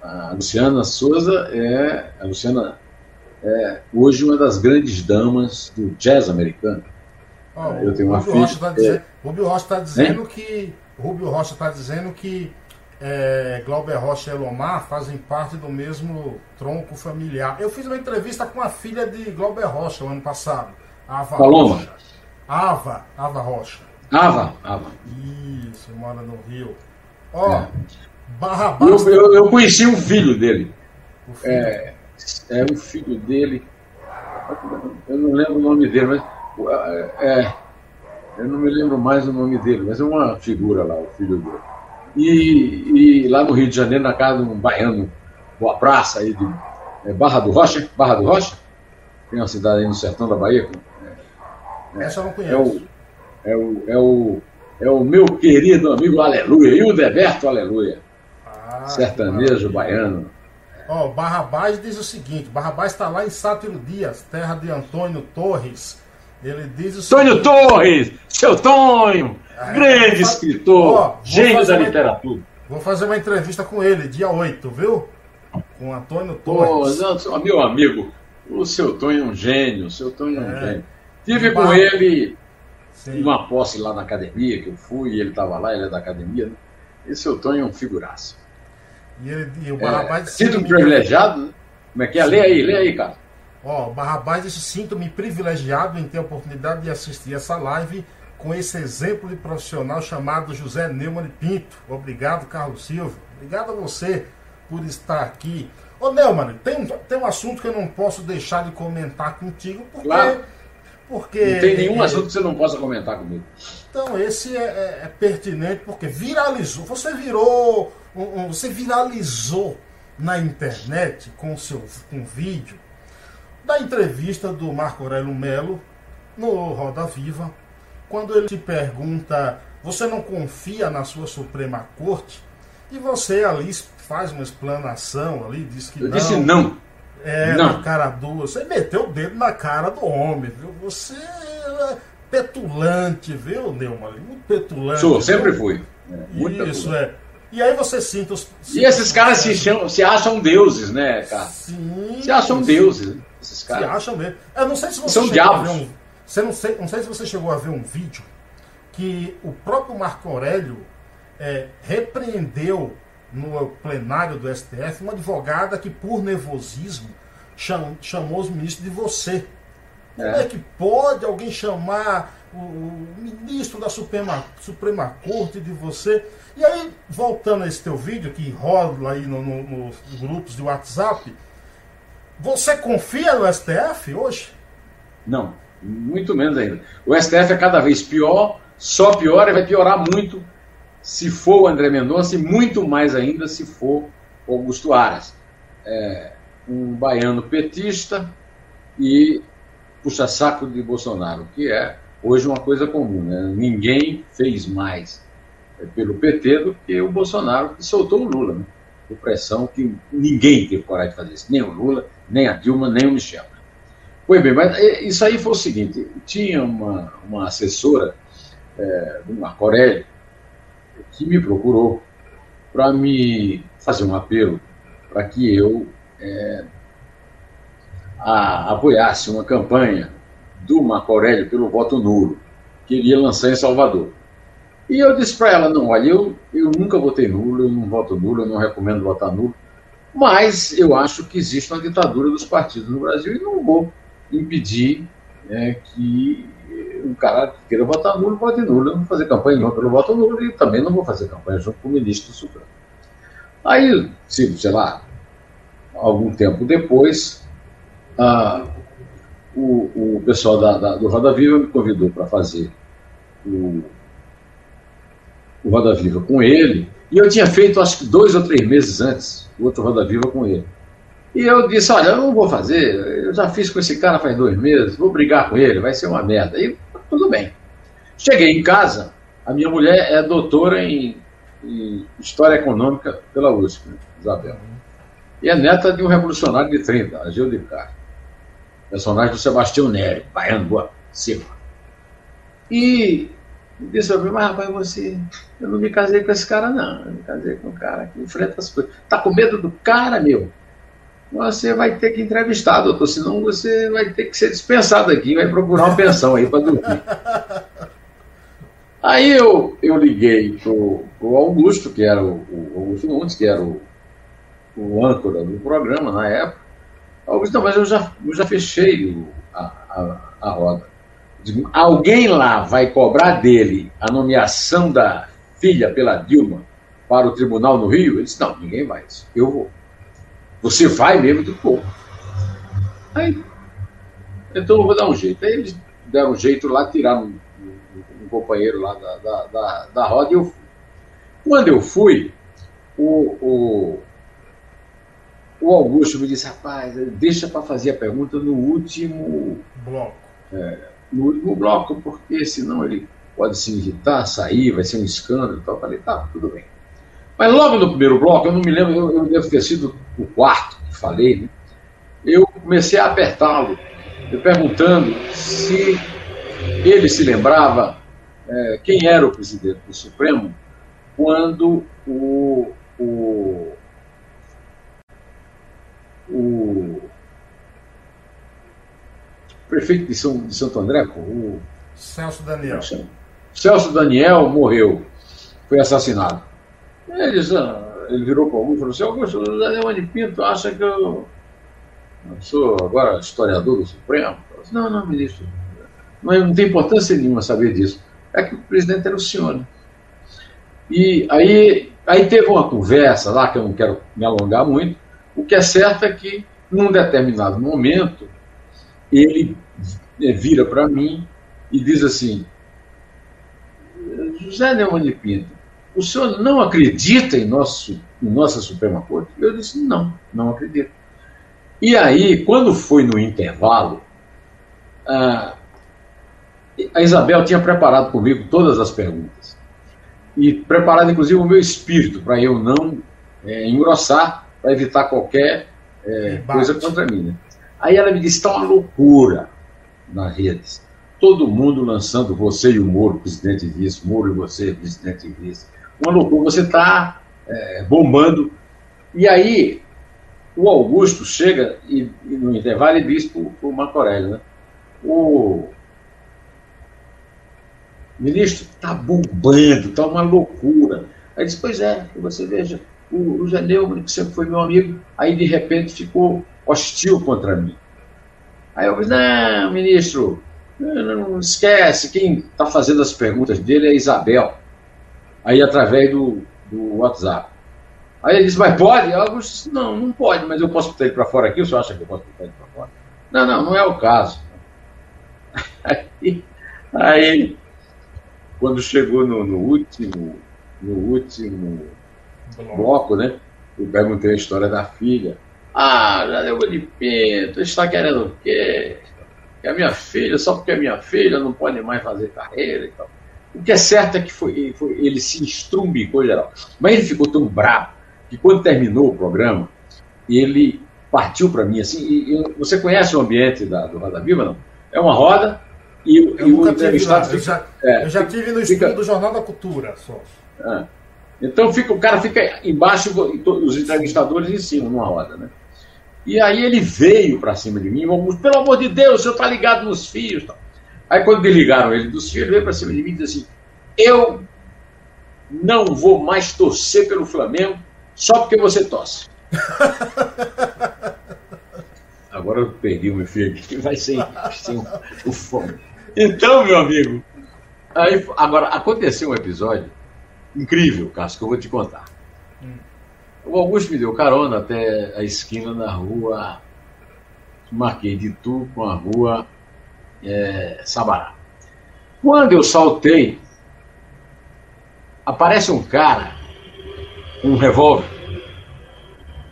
a Luciana Souza é a Luciana é hoje uma das grandes damas do jazz americano. Oh, eu tenho uma Rubio filha. Rocha tá dizendo, é, Rubio Rocha está dizendo que Rubio Rocha está dizendo que é, Glauber Rocha e Elomar fazem parte do mesmo tronco familiar. Eu fiz uma entrevista com a filha de Glauber Rocha o ano passado, Ava Paloma. Rocha. Ava, Ava Rocha. Ava, Ava. Isso, mora no Rio. Ó, é. Barrabás. Eu, eu, eu, conheci um filho dele. Filho. É, é um filho dele. Eu não lembro o nome dele, mas. É, eu não me lembro mais o nome dele, mas é uma figura lá, o filho dele. E, e, lá no Rio de Janeiro, na casa de um baiano, boa praça aí de é Barra do Rocha, Barra do Rocha, tem uma cidade aí no sertão da Bahia. É, Essa eu não conheço. É o, é o, é o, é o meu querido amigo Aleluia, e o Deberto Aleluia, ah, sertanejo baiano. Ó, oh, Barrabás diz o seguinte: Barrabás está lá em Sátiro Dias, terra de Antônio Torres. Ele diz o seguinte, Antônio Torres, seu Tonho! Grande escritor, gênio da literatura. vou fazer uma entrevista com ele, dia 8, viu? Com Antônio Torres. Oh, não, meu amigo, o seu Tonho é um gênio, o seu Tonho é, é um gênio. Tive com ele Sim. uma posse lá na academia, que eu fui, e ele estava lá, ele é da academia. Né? E seu Tonho é um figuraço. E, ele, e o Barrabás... É, sinto privilegiado, né? Como é que é? Lê aí, lê aí, cara. Ó, o Barrabás sinto-me privilegiado em ter a oportunidade de assistir essa live com esse exemplo de profissional chamado José Neumann Pinto. Obrigado, Carlos Silva. Obrigado a você por estar aqui. Ô Neumann, tem, tem um assunto que eu não posso deixar de comentar contigo, porque. Claro. porque não tem nenhum assunto que você não possa comentar comigo. Então, esse é, é, é pertinente porque viralizou. Você virou. Um, um, você viralizou na internet com seu com vídeo da entrevista do Marco Aurélio Melo no Roda Viva quando ele te pergunta, você não confia na sua Suprema Corte? E você ali faz uma explanação ali, diz que Eu não. disse não. É, não. na cara dura. Você meteu o dedo na cara do homem, viu? Você é petulante, viu, Neumann? Muito petulante. Sou, sempre fui. É, Isso, é. E aí você sinta os. E esses caras se, chamam, se acham deuses, né, cara? Sim. Se acham sim. deuses. Esses caras. Se acham mesmo. Eu não sei se você São chegou a diabos. ver um. Você não, sei, não sei se você chegou a ver um vídeo que o próprio Marco Aurélio é, repreendeu no plenário do STF uma advogada que, por nervosismo, cham- chamou os ministros de você. Como é, É. que pode alguém chamar o, o ministro da Suprema, Suprema Corte de você? E aí, voltando a esse teu vídeo que rola aí no- no- nos grupos de WhatsApp, você confia no STF hoje? Não, muito menos ainda. O STF é cada vez pior, só piora e vai piorar muito se for o André Mendonça e muito mais ainda se for Augusto Aras. É, um baiano petista e puxa-saco de Bolsonaro, que é hoje uma coisa comum. Né? Ninguém fez mais é, pelo PT do que o Bolsonaro, que soltou o Lula. Né? Por pressão que ninguém teve coragem de fazer isso, nem o Lula, nem a Dilma, nem o Michel. Pois bem, mas é, isso aí foi o seguinte: tinha uma, uma assessora é, do Marco Aurélio que me procurou para me fazer um apelo para que eu é, a- apoiasse uma campanha do Marco Aurélio pelo voto nulo, que ele ia lançar em Salvador. E eu disse para ela: não, olha, eu, eu nunca votei nulo, voto nulo, eu não recomendo votar nulo, mas eu acho que existe uma ditadura dos partidos no Brasil e não vou impedir né, que um cara que queira votar nulo, vote nulo. Eu não vou fazer campanha nenhuma pelo voto nulo e também não vou fazer campanha junto com o ministro do Supremo. Aí, se, sei lá, algum tempo depois, ah, o, o pessoal da, da- do Roda Viva me convidou para fazer o, o Roda Viva com ele, e eu tinha feito acho que dois ou três meses antes o outro Roda Viva com ele. E eu disse, olha, eu não vou fazer, eu já fiz com esse cara faz dois meses, vou brigar com ele, vai ser uma merda. E tudo bem. Cheguei em casa, a minha mulher é doutora em, em História Econômica pela USP, né, Isabel. E é neta de um revolucionário de 30, Agil de Castro. Personagem do Sebastião Neri, baiano, boa, cima. E disse a mim, mas rapaz, você. Eu não me casei com esse cara, não. Eu me casei com um cara que enfrenta as coisas. Tá com medo do cara, meu? Você vai ter que entrevistar, doutor, senão você vai ter que ser dispensado aqui, vai procurar uma pensão aí para dormir. Aí eu, eu liguei pro Augusto, que era o, o Augusto Nunes, que era o, o âncora do programa na época. Augusto, não, mas eu já, eu já fechei o- a, a, a roda. Alguém lá vai cobrar dele a nomeação da filha pela Dilma para o tribunal no Rio? Ele disse, não, ninguém vai. Eu vou. Você vai mesmo do povo. Aí, então eu vou dar um jeito. Aí eles deram um jeito lá, tiraram um, um- um companheiro lá da, da, da, da roda e eu fui. Quando eu fui, o, o, o Augusto me disse, rapaz, deixa para fazer a pergunta no último, Bloco. No último bloco, porque senão ele pode se irritar, sair, vai ser um escândalo e tal. Eu falei, tá, tudo bem. Mas logo no primeiro bloco, eu não me lembro, eu, eu devo ter sido o quarto que falei, né? eu comecei a apertá-lo, perguntando se ele se lembrava eh, quem era o presidente do Supremo quando o, o, o prefeito de, São, de Santo André, pô, o Celso Daniel. Celso Daniel morreu, foi assassinado. Eles, ah, ele virou para Augusto e falou assim: Augusto, o Daniel de Pinto acha que eu, eu sou agora historiador do Supremo? Falei assim, não, não, ministro, não, não tem importância nenhuma saber disso. É que o presidente era o senhor. né? E aí, aí teve uma conversa lá, que eu não quero me alongar muito. O que é certo é que, num determinado momento, ele vira para mim e diz assim: José Neumann de Pinto, o senhor não acredita em, nosso, em nossa Suprema Corte? Eu disse: não, não acredito. E aí, quando foi no intervalo, a, a Isabel tinha preparado comigo todas as perguntas. E preparado, inclusive, o meu espírito para eu não é, engrossar, para evitar qualquer é, coisa contra mim. Né? Aí ela me disse: está uma loucura nas redes. Todo mundo lançando você e o Moro, presidente vice, Moro e você, presidente vice. Uma loucura. Você está é, bombando. E aí o Augusto chega e, e no intervalo e diz para o Marco Aurélio, né? O ministro está bombando, está uma loucura. Aí diz, pois é, você veja, o, o Geneu, que sempre foi meu amigo, aí de repente ficou hostil contra mim. Aí eu disse, não, ministro, não esquece, quem está fazendo as perguntas dele é a Isabel. Aí através do, do WhatsApp. Aí ele disse, mas pode? Eu disse, não, não pode, mas eu posso botar ele para fora aqui, o senhor acha que eu posso botar ele para fora? Não, não, não é o caso. Aí, aí quando chegou no, no último, no último bloco, né? Eu perguntei a história da filha. Ah, já deu de pinto, está querendo o quê? Que a minha filha, só porque é minha filha, não pode mais fazer carreira e tal. O que é certo é que foi, foi ele se estrumbicou geral. Mas ele ficou tão bravo que quando terminou o programa, ele partiu para mim assim. E, e, você conhece o ambiente da, do Roda Viva, não? É uma roda e, eu e o entrevistado. Fica, eu, já, é, eu já tive no fica, estudo do Jornal da Cultura só. É. Então fica, o cara fica embaixo e os entrevistadores em cima, numa roda, né? E aí ele veio para cima de mim, pelo amor de Deus, o senhor está ligado nos fios. Aí quando desligaram ele dos fios, ele veio para cima de mim e disse assim: Eu não vou mais torcer pelo Flamengo só porque você torce. Agora eu perdi o meu filho aqui, vai ser, ser o, o fome. Então, meu amigo, aí, agora aconteceu um episódio incrível, Cássio, que eu vou te contar. O Augusto me deu carona até a esquina da rua Marquês de Tu com a rua é, Sabará. Quando eu saltei, aparece um cara com um revólver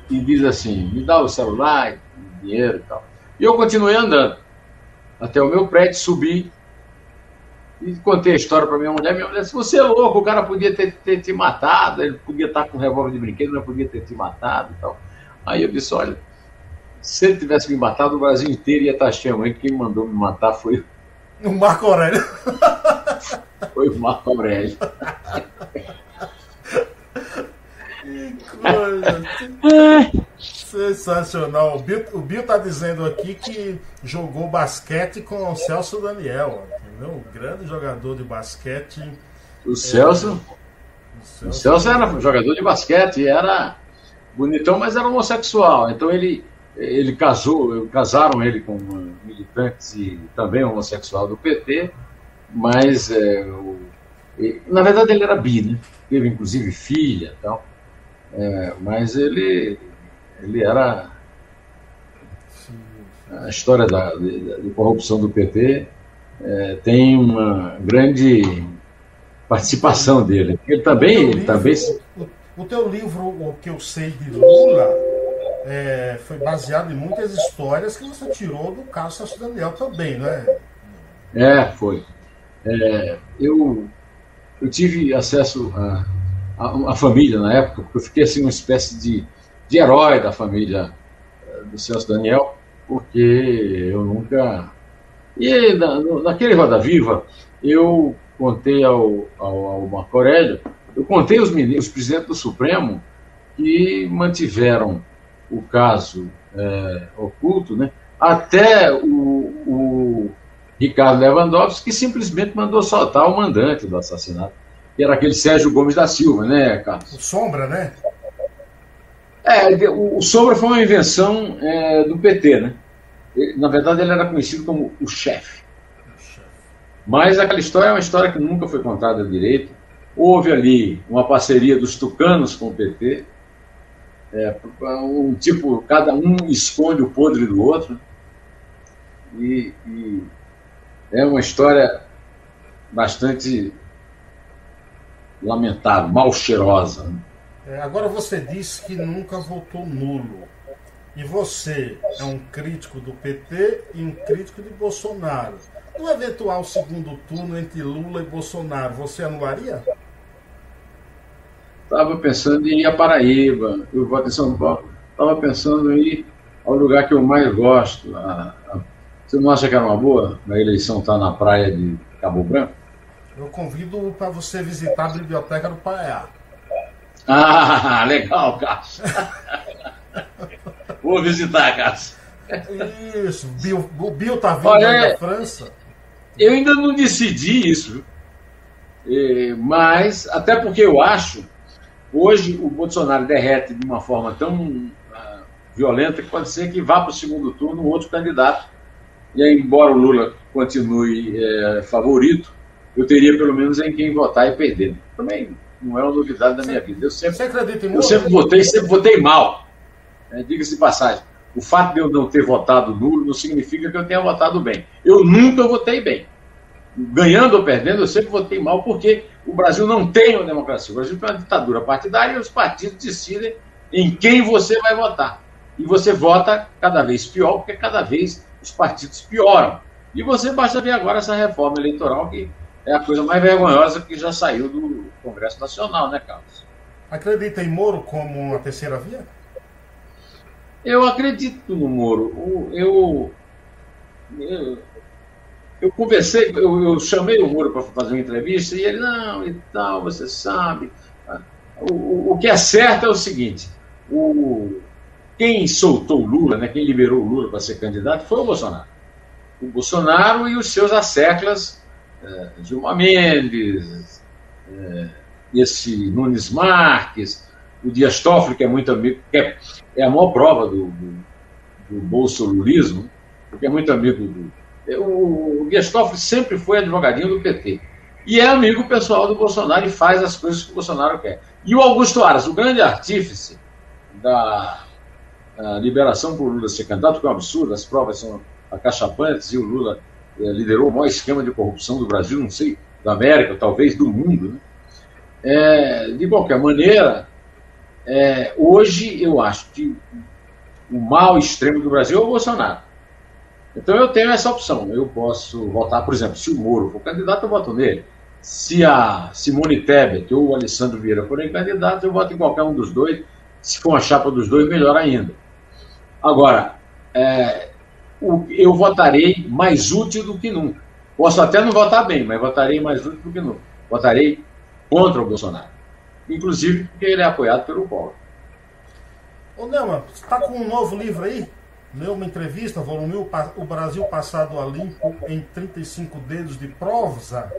e diz assim: me dá o celular, dinheiro e tal. E eu continuei andando até o meu prédio, subi e contei a história para minha mulher. Minha mulher disse: Você é louco, o cara podia ter, ter te matado, ele podia estar com um revólver de brinquedo, não podia ter te matado e tal. Aí eu disse: Olha, se ele tivesse me matado, o Brasil inteiro ia estar cheio. Quem mandou me matar foi o Marco Aurélio. Foi o Marco Aurélio. que coisa. Sensacional. O Bill, o Bill tá dizendo aqui que jogou basquete com o Celso Daniel. Entendeu? O grande jogador de basquete. O Celso? É... O Celso, o Celso era jogador de basquete, era bonitão, mas era homossexual. Então ele ele casou, casaram ele com militantes e também homossexual do PT, mas é, o, na verdade ele era bi, né? Teve inclusive filha tal, é, mas ele, ele era a história da, de, de corrupção do PT é, tem uma grande participação dele. Ele também, ele livro, também. O, o teu livro, o que eu sei de Lula, é, foi baseado em muitas histórias que você tirou do caso Celso Daniel também, não é? É, foi. É, eu, eu tive acesso à família na época, porque eu fiquei assim uma espécie de, de herói da família é, do Celso Daniel, porque eu nunca. E na, naquele Roda Viva, eu contei ao, ao, ao Marco Aurélio, eu contei os, os presidentes do Supremo que mantiveram o caso é, oculto, né? até o, o, Ricardo Lewandowski, que simplesmente mandou soltar o mandante do assassinato, que era aquele Sérgio Gomes da Silva, né, Carlos? O Sombra, né? É, o, Sombra foi uma invenção é, do PT, né? Na verdade, ele era conhecido como o chefe. Mas aquela história é uma história que nunca foi contada direito. Houve ali uma parceria dos tucanos com o PT, é, um tipo, cada um esconde o podre do outro. E, e é uma história bastante lamentável, mal cheirosa. Né? É, agora você disse que nunca votou nulo. E você é um crítico do PT e um crítico de Bolsonaro. No eventual segundo turno entre Lula e Bolsonaro, você anularia? Estava pensando em ir a Paraíba, eu voto em São Paulo. Estava pensando em ir ao lugar que eu mais gosto. A, a... Você não acha que era uma boa? A eleição estar tá na praia de Cabo Branco? Eu convido para você visitar a biblioteca do Paiá. Ah, legal, Cássio. vou visitar, Carlos. Isso, Bill, o Bill tá vindo Olha, da França. Eu ainda não decidi isso, é, mas até porque eu acho hoje o Bolsonaro derrete de uma forma tão uh, violenta que pode ser que vá para o segundo turno um outro candidato. E aí, embora o Lula continue é, favorito, eu teria pelo menos em quem votar e perder. Também não é uma novidade da minha vida. Eu sempre, Você acredita em Eu sempre votei, sempre votei mal. É, Diga-se de passagem. O fato de eu não ter votado nulo não significa que eu tenha votado bem. Eu nunca votei bem. Ganhando ou perdendo, eu sempre votei mal, porque o Brasil não tem uma democracia. O Brasil tem uma ditadura partidária e os partidos decidem em quem você vai votar. E você vota cada vez pior, porque cada vez os partidos pioram. E você basta ver agora essa reforma eleitoral, que é a coisa mais vergonhosa que já saiu do Congresso Nacional, né, Carlos? Acredita em Moro como uma terceira via? Eu acredito no Moro. Eu, eu, eu conversei, eu, eu chamei o Moro para fazer uma entrevista e ele, não, e tal, você sabe. O, o que é certo é o seguinte: o, quem soltou o Lula, né, quem liberou o Lula para ser candidato foi o Bolsonaro. O Bolsonaro e os seus asseclas, é, Gilmar Mendes, é, esse Nunes Marques, o Dias Toffoli, que é muito amigo, é, é a maior prova do, do, do bolsolulismo, porque é muito amigo do. O, o Dias Toffoli sempre foi advogadinho do PT. E é amigo pessoal do Bolsonaro e faz as coisas que o Bolsonaro quer. E o Augusto Aras, o grande artífice da liberação o Lula ser candidato, que é um absurdo, as provas são acachapantes e o Lula é, liderou o maior esquema de corrupção do Brasil, não sei, da América, talvez do mundo. Né? É, de qualquer maneira, é, hoje eu acho que o mal extremo do Brasil é o Bolsonaro. Então eu tenho essa opção. Eu posso votar, por exemplo, se o Moro for candidato, eu voto nele. Se a Simone Tebet ou o Alessandro Vieira forem candidatos, eu voto em qualquer um dos dois. Se for uma chapa dos dois, melhor ainda. Agora, é, eu votarei mais útil do que nunca. Posso até não votar bem, mas votarei mais útil do que nunca. Votarei contra o Bolsonaro inclusive porque ele é apoiado pelo Paulo. Ô Neumann, você está com um novo livro aí? Leu uma entrevista, volume O Brasil Passado a Limpo em 35 Dedos de Prosa.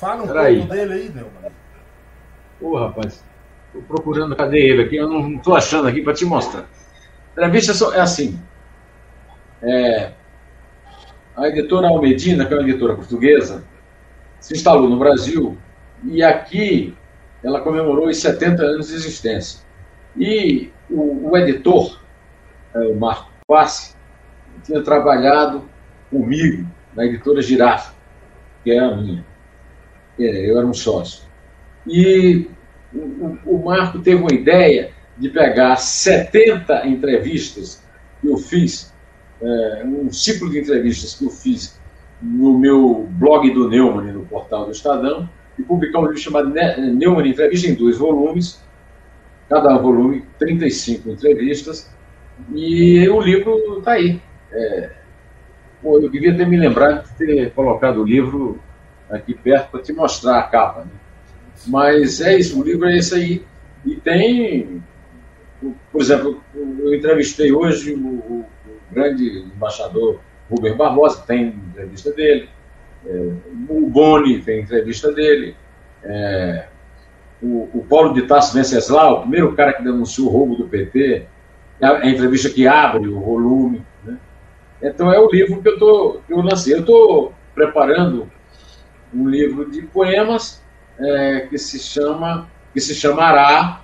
Fala um Pera pouco aí. dele aí, Neumann. Ô rapaz, estou procurando, cadê ele aqui? Eu não estou achando aqui para te mostrar. A entrevista é assim. É, a editora Almedina, que é uma editora portuguesa, se instalou no Brasil e aqui ela comemorou os 70 anos de existência. E o, o editor, é, o Marco Passi, tinha trabalhado comigo na editora Girafa, que era a minha. É, eu era um sócio. E o, o Marco teve uma ideia de pegar 70 entrevistas que eu fiz, é, um ciclo de entrevistas que eu fiz no meu blog do Neumann, no portal do Estadão, e publicar um livro chamado Neumann Entrevista em dois volumes, cada volume 35 entrevistas, e o livro está aí. É, pô, eu devia ter me lembrado de ter colocado o livro aqui perto para te mostrar a capa. Né? Mas é isso, o livro é esse aí. E tem, por exemplo, eu entrevistei hoje o grande embaixador Rubem Barbosa, tem entrevista dele. É, o Boni tem entrevista dele. É, o, o, Paulo de Tassi Venceslau, o primeiro cara que denunciou o roubo do PT, é a, a entrevista que abre o volume. Né? Então é o livro que eu, tô, que eu lancei. Eu estou preparando um livro de poemas é, que se chama que se chamará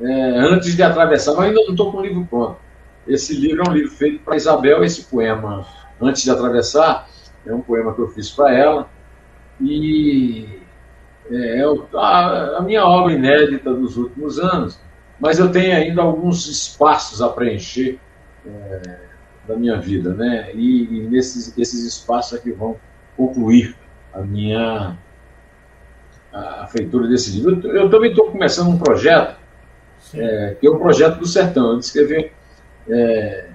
é, Antes de Atravessar, mas ainda não estou com o livro pronto. Esse livro é um livro feito para Isabel, esse poema Antes de Atravessar é um poema que eu fiz para ela. E é, é a, a, minha obra inédita dos últimos anos. Mas eu tenho ainda alguns espaços a preencher é, da minha vida, né? E, e nesses esses espaços é que vão concluir a minha a, a feitura desse livro. Eu, eu também estou começando um projeto, é, que é o um projeto do Sertão, de escrever é,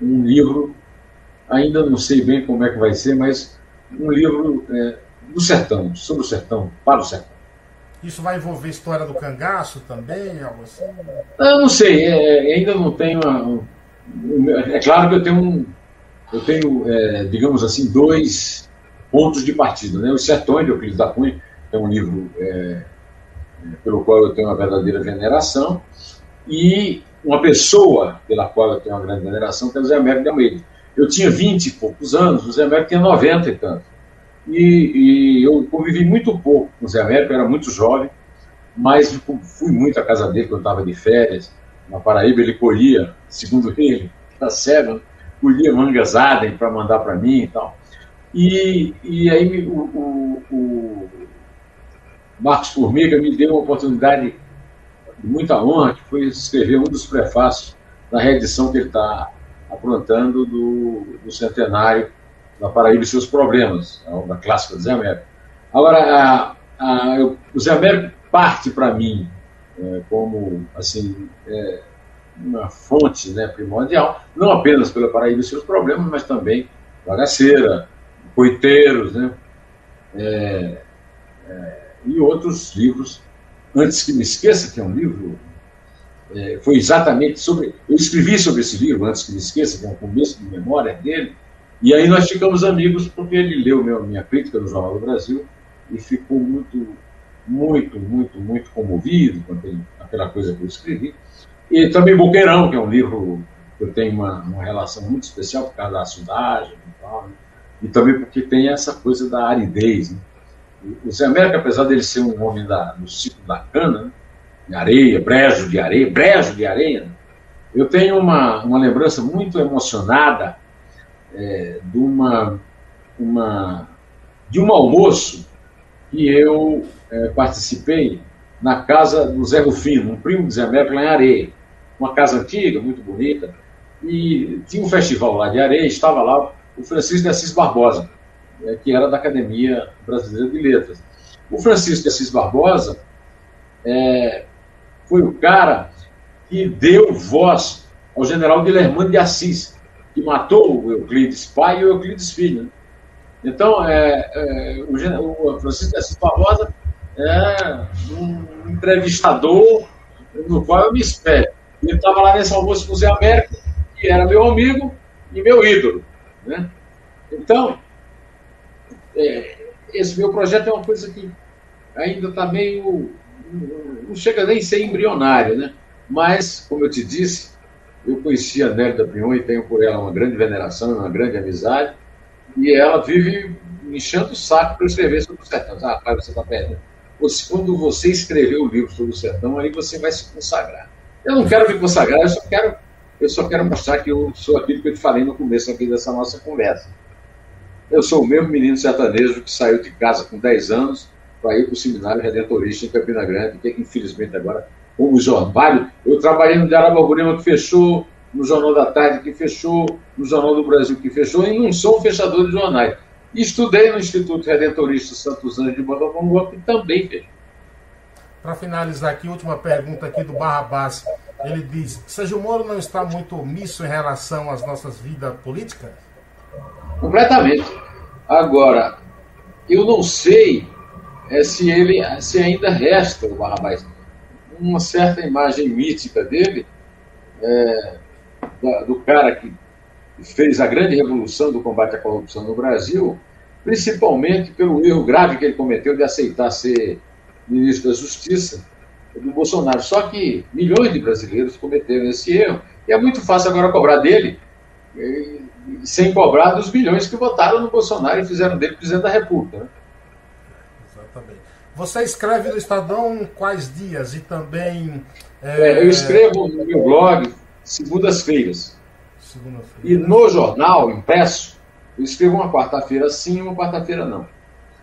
um livro ainda não sei bem como é que vai ser, mas um livro é, do sertão, sobre o sertão, para o sertão. Isso vai envolver história do cangaço também, algo assim? Eu não sei, é, ainda não tenho uma, é claro que eu tenho, um, eu tenho é, digamos assim, dois pontos de partida. Né? Os Sertões de Euclides da Cunha, é um livro é, é, pelo qual eu tenho uma verdadeira veneração, e uma pessoa pela qual eu tenho uma grande veneração, que é o Zé Américo de Almeida. Eu tinha 20 e poucos anos, o Zé Américo tinha 90 e tanto. E, e, eu convivi muito pouco com o Zé Américo, eu era muito jovem, mas fui muito à casa dele quando estava de férias. Na Paraíba ele colhia, segundo ele, tá cego, né? colhia mangas Adem para mandar para mim e tal. E, e aí o, o, o Marcos Formiga me deu uma oportunidade de muita honra, que foi escrever um dos prefácios da reedição que ele está aprontando do, do, centenário da Paraíba e seus problemas, a obra clássica do Zé Américo. Agora, a, a, eu, o Zé Américo parte para mim é, como assim é, uma fonte né, primordial, não apenas pela Paraíba e seus problemas, mas também Bagaceira, Coiteiros, né, é, é e outros livros. Antes que me esqueça, que é um livro, é, foi exatamente sobre. Eu escrevi sobre esse livro, antes que me esqueça, que é um começo de memória dele, e aí nós ficamos amigos porque ele leu meu, minha crítica no Jornal do Brasil e ficou muito, muito, muito, muito comovido com aquele, aquela coisa que eu escrevi. E também Boqueirão, que é um livro que eu tenho uma, uma relação muito especial por causa da cidade e tal, né? e também porque tem essa coisa da aridez. Né? O Zé América, apesar dele ser um homem da, do ciclo da cana, né? de areia, brejo de areia, brejo de areia, né? eu tenho uma, uma lembrança muito emocionada é, de, uma, uma, de um almoço que eu é, participei na casa do Zé Rufino, um primo do Zé América lá em Areia. Uma casa antiga, muito bonita, e tinha um festival lá de areia, estava lá o Francisco de Assis Barbosa, é, que era da Academia Brasileira de Letras. O Francisco de Assis Barbosa é, foi o cara que deu voz ao general Guilhermano de Assis, que matou o Euclides pai e o Euclides filho. Né? Então, é, é, o, o, Francisco de Assis Barbosa é um entrevistador no qual eu me espero. Ele estava lá nesse almoço com o Zé Américo, que era meu amigo e meu ídolo. Né? Então, é, esse meu projeto é uma coisa que ainda está meio. não chega nem a ser embrionário, né? Mas, como eu te disse, eu conheci a Nélida Pinhon e tenho por ela uma grande veneração, uma grande amizade, e ela vive enchendo o saco para escrever sobre o sertão. Ah, pai, você está perdendo. Quando você escrever o livro sobre o sertão, aí você vai se consagrar. Eu não quero me consagrar, eu só quero, eu só quero mostrar que eu sou aquilo que eu te falei no começo aqui dessa nossa conversa. Eu sou o mesmo menino sertanejo que saiu de casa com 10 anos para ir para o seminário redentorista em Campina Grande, que infelizmente agora, como jornal, eu trabalhei no Diário Borborema que fechou, no Jornal da Tarde que fechou, no Jornal do Brasil que fechou, e não sou fechador de jornais. Estudei no Instituto Redentorista Santos Anjos de Botafogo, que também fechou. Para finalizar aqui, última pergunta aqui do Barrabás. Ele diz: Sérgio Moro não está muito omisso em relação às nossas vidas políticas? Completamente. Agora, eu não sei é, se ele se ainda resta o Barrabás uma certa imagem mítica dele, é, do cara que fez a grande revolução do combate à corrupção no Brasil, principalmente pelo erro grave que ele cometeu de aceitar ser ministro da Justiça do Bolsonaro. Só que milhões de brasileiros cometeram esse erro. E é muito fácil agora cobrar dele, sem cobrar dos bilhões que votaram no Bolsonaro e fizeram dele presidente da República. Né? Exatamente. Você escreve no Estadão quais dias e também. É... É, eu escrevo no meu blog segundas-feiras. Segunda e no jornal impresso, eu escrevo uma quarta-feira sim e uma quarta-feira não.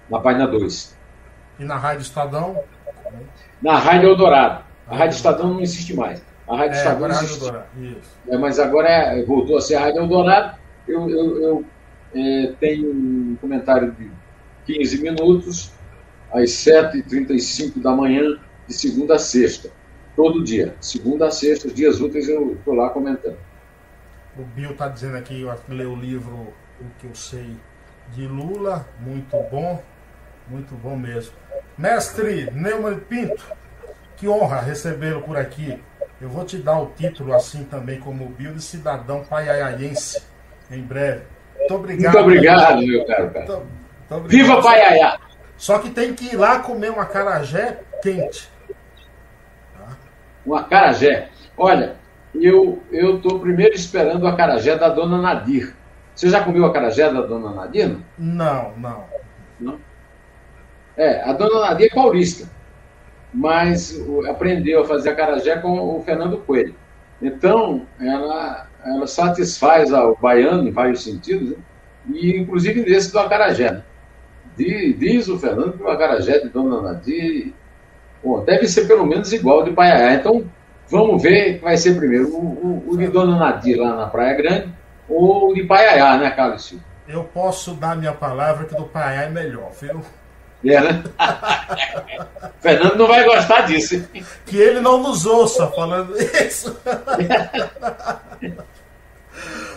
Na página 2. E na Rádio Estadão? Na Rádio Eldorado. A Rádio Estadão não existe mais. A Rádio é, Estadão agora existe. É, mas agora é, voltou a ser a Rádio Eldorado. Eu, eu, eu é, tenho um comentário de 15 minutos às 7h35 da manhã, de segunda a sexta. Todo dia. Segunda a sexta, dias úteis, eu estou lá comentando. O Bill está dizendo aqui, eu leu o livro O que eu sei de Lula, muito bom, muito bom mesmo. Mestre Neumann Pinto, que honra recebê-lo por aqui. Eu vou te dar o título assim também, como Bill, de cidadão paiaiense, em breve. Muito obrigado. Muito obrigado, meu caro. cara. Muito, muito Viva Paiaiá! Só que tem que ir lá comer um acarajé quente. Tá? Um acarajé. Olha, eu estou primeiro esperando o acarajé da dona Nadir. Você já comeu o acarajé da dona Nadir? Não, não. não? É, a dona Nadir é paulista, mas aprendeu a fazer acarajé com o Fernando Coelho. Então, ela, ela satisfaz o baiano em vários sentidos, né? e inclusive nesse do acarajé. Né? Diz o Fernando que o acarajé de Dona Nadir bom, deve ser pelo menos igual de Paiaiá. Então, vamos ver que vai ser primeiro o, o, o, de Dona Nadir lá na Praia Grande ou o de Paiaiá, né, Carlos Silva? Eu posso dar minha palavra que do Paiaiá é melhor, viu? É, né? Fernando não vai gostar disso. Que ele não nos ouça falando isso.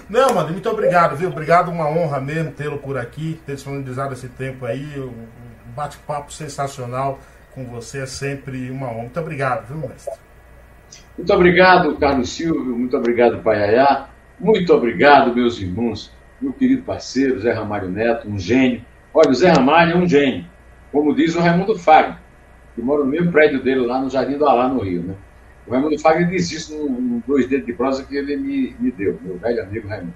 Não, mano, muito obrigado, viu? Obrigado, uma honra mesmo tê-lo por aqui, ter disponibilizado esse tempo aí. Um bate-papo sensacional com você é sempre uma honra. Muito obrigado, viu, mestre? Muito obrigado, Carlos Silvio. Muito obrigado, Paiaiá. Muito obrigado, meus irmãos. Meu querido parceiro, Zé Ramalho Neto, um gênio. Olha, o Zé Ramalho é um gênio. Como diz o Raimundo Fagner, que mora no mesmo prédio dele lá no Jardim do Alá, no Rio, né? O Raimundo Fagner diz isso no, dois dedos de prosa que ele me, me deu, meu velho amigo Raimundo.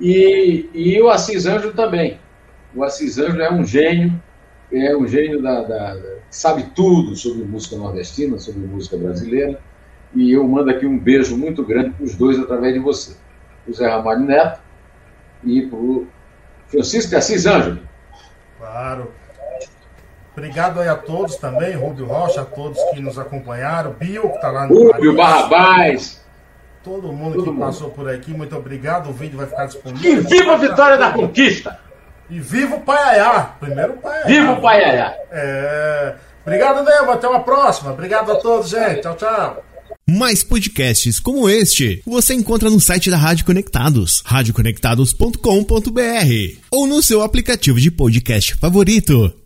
E, e o Assis Anjo também. O Assis Anjo é um gênio, é um gênio da, da, da, sabe tudo sobre música nordestina, sobre música brasileira. E eu mando aqui um beijo muito grande para os dois através de você. O Zé Ramalho Neto e para o Francisco Assis Anjo. Claro. Obrigado aí a todos também, Rubio Rocha, a todos que nos acompanharam, Bill, que está lá no Rubio, Barrabás. Todo mundo Todo que mundo. passou por aqui, muito obrigado. O vídeo vai ficar disponível. E viva a vitória da conquista! E viva o Paiaiá! Primeiro Paiaiá. Viva o Paiaiá! É... Obrigado mesmo, até uma próxima. Obrigado a todos, gente. Tchau, tchau. Mais podcasts como este você encontra no site da Rádio Conectados, radioconectados.com.br ou no seu aplicativo de podcast favorito.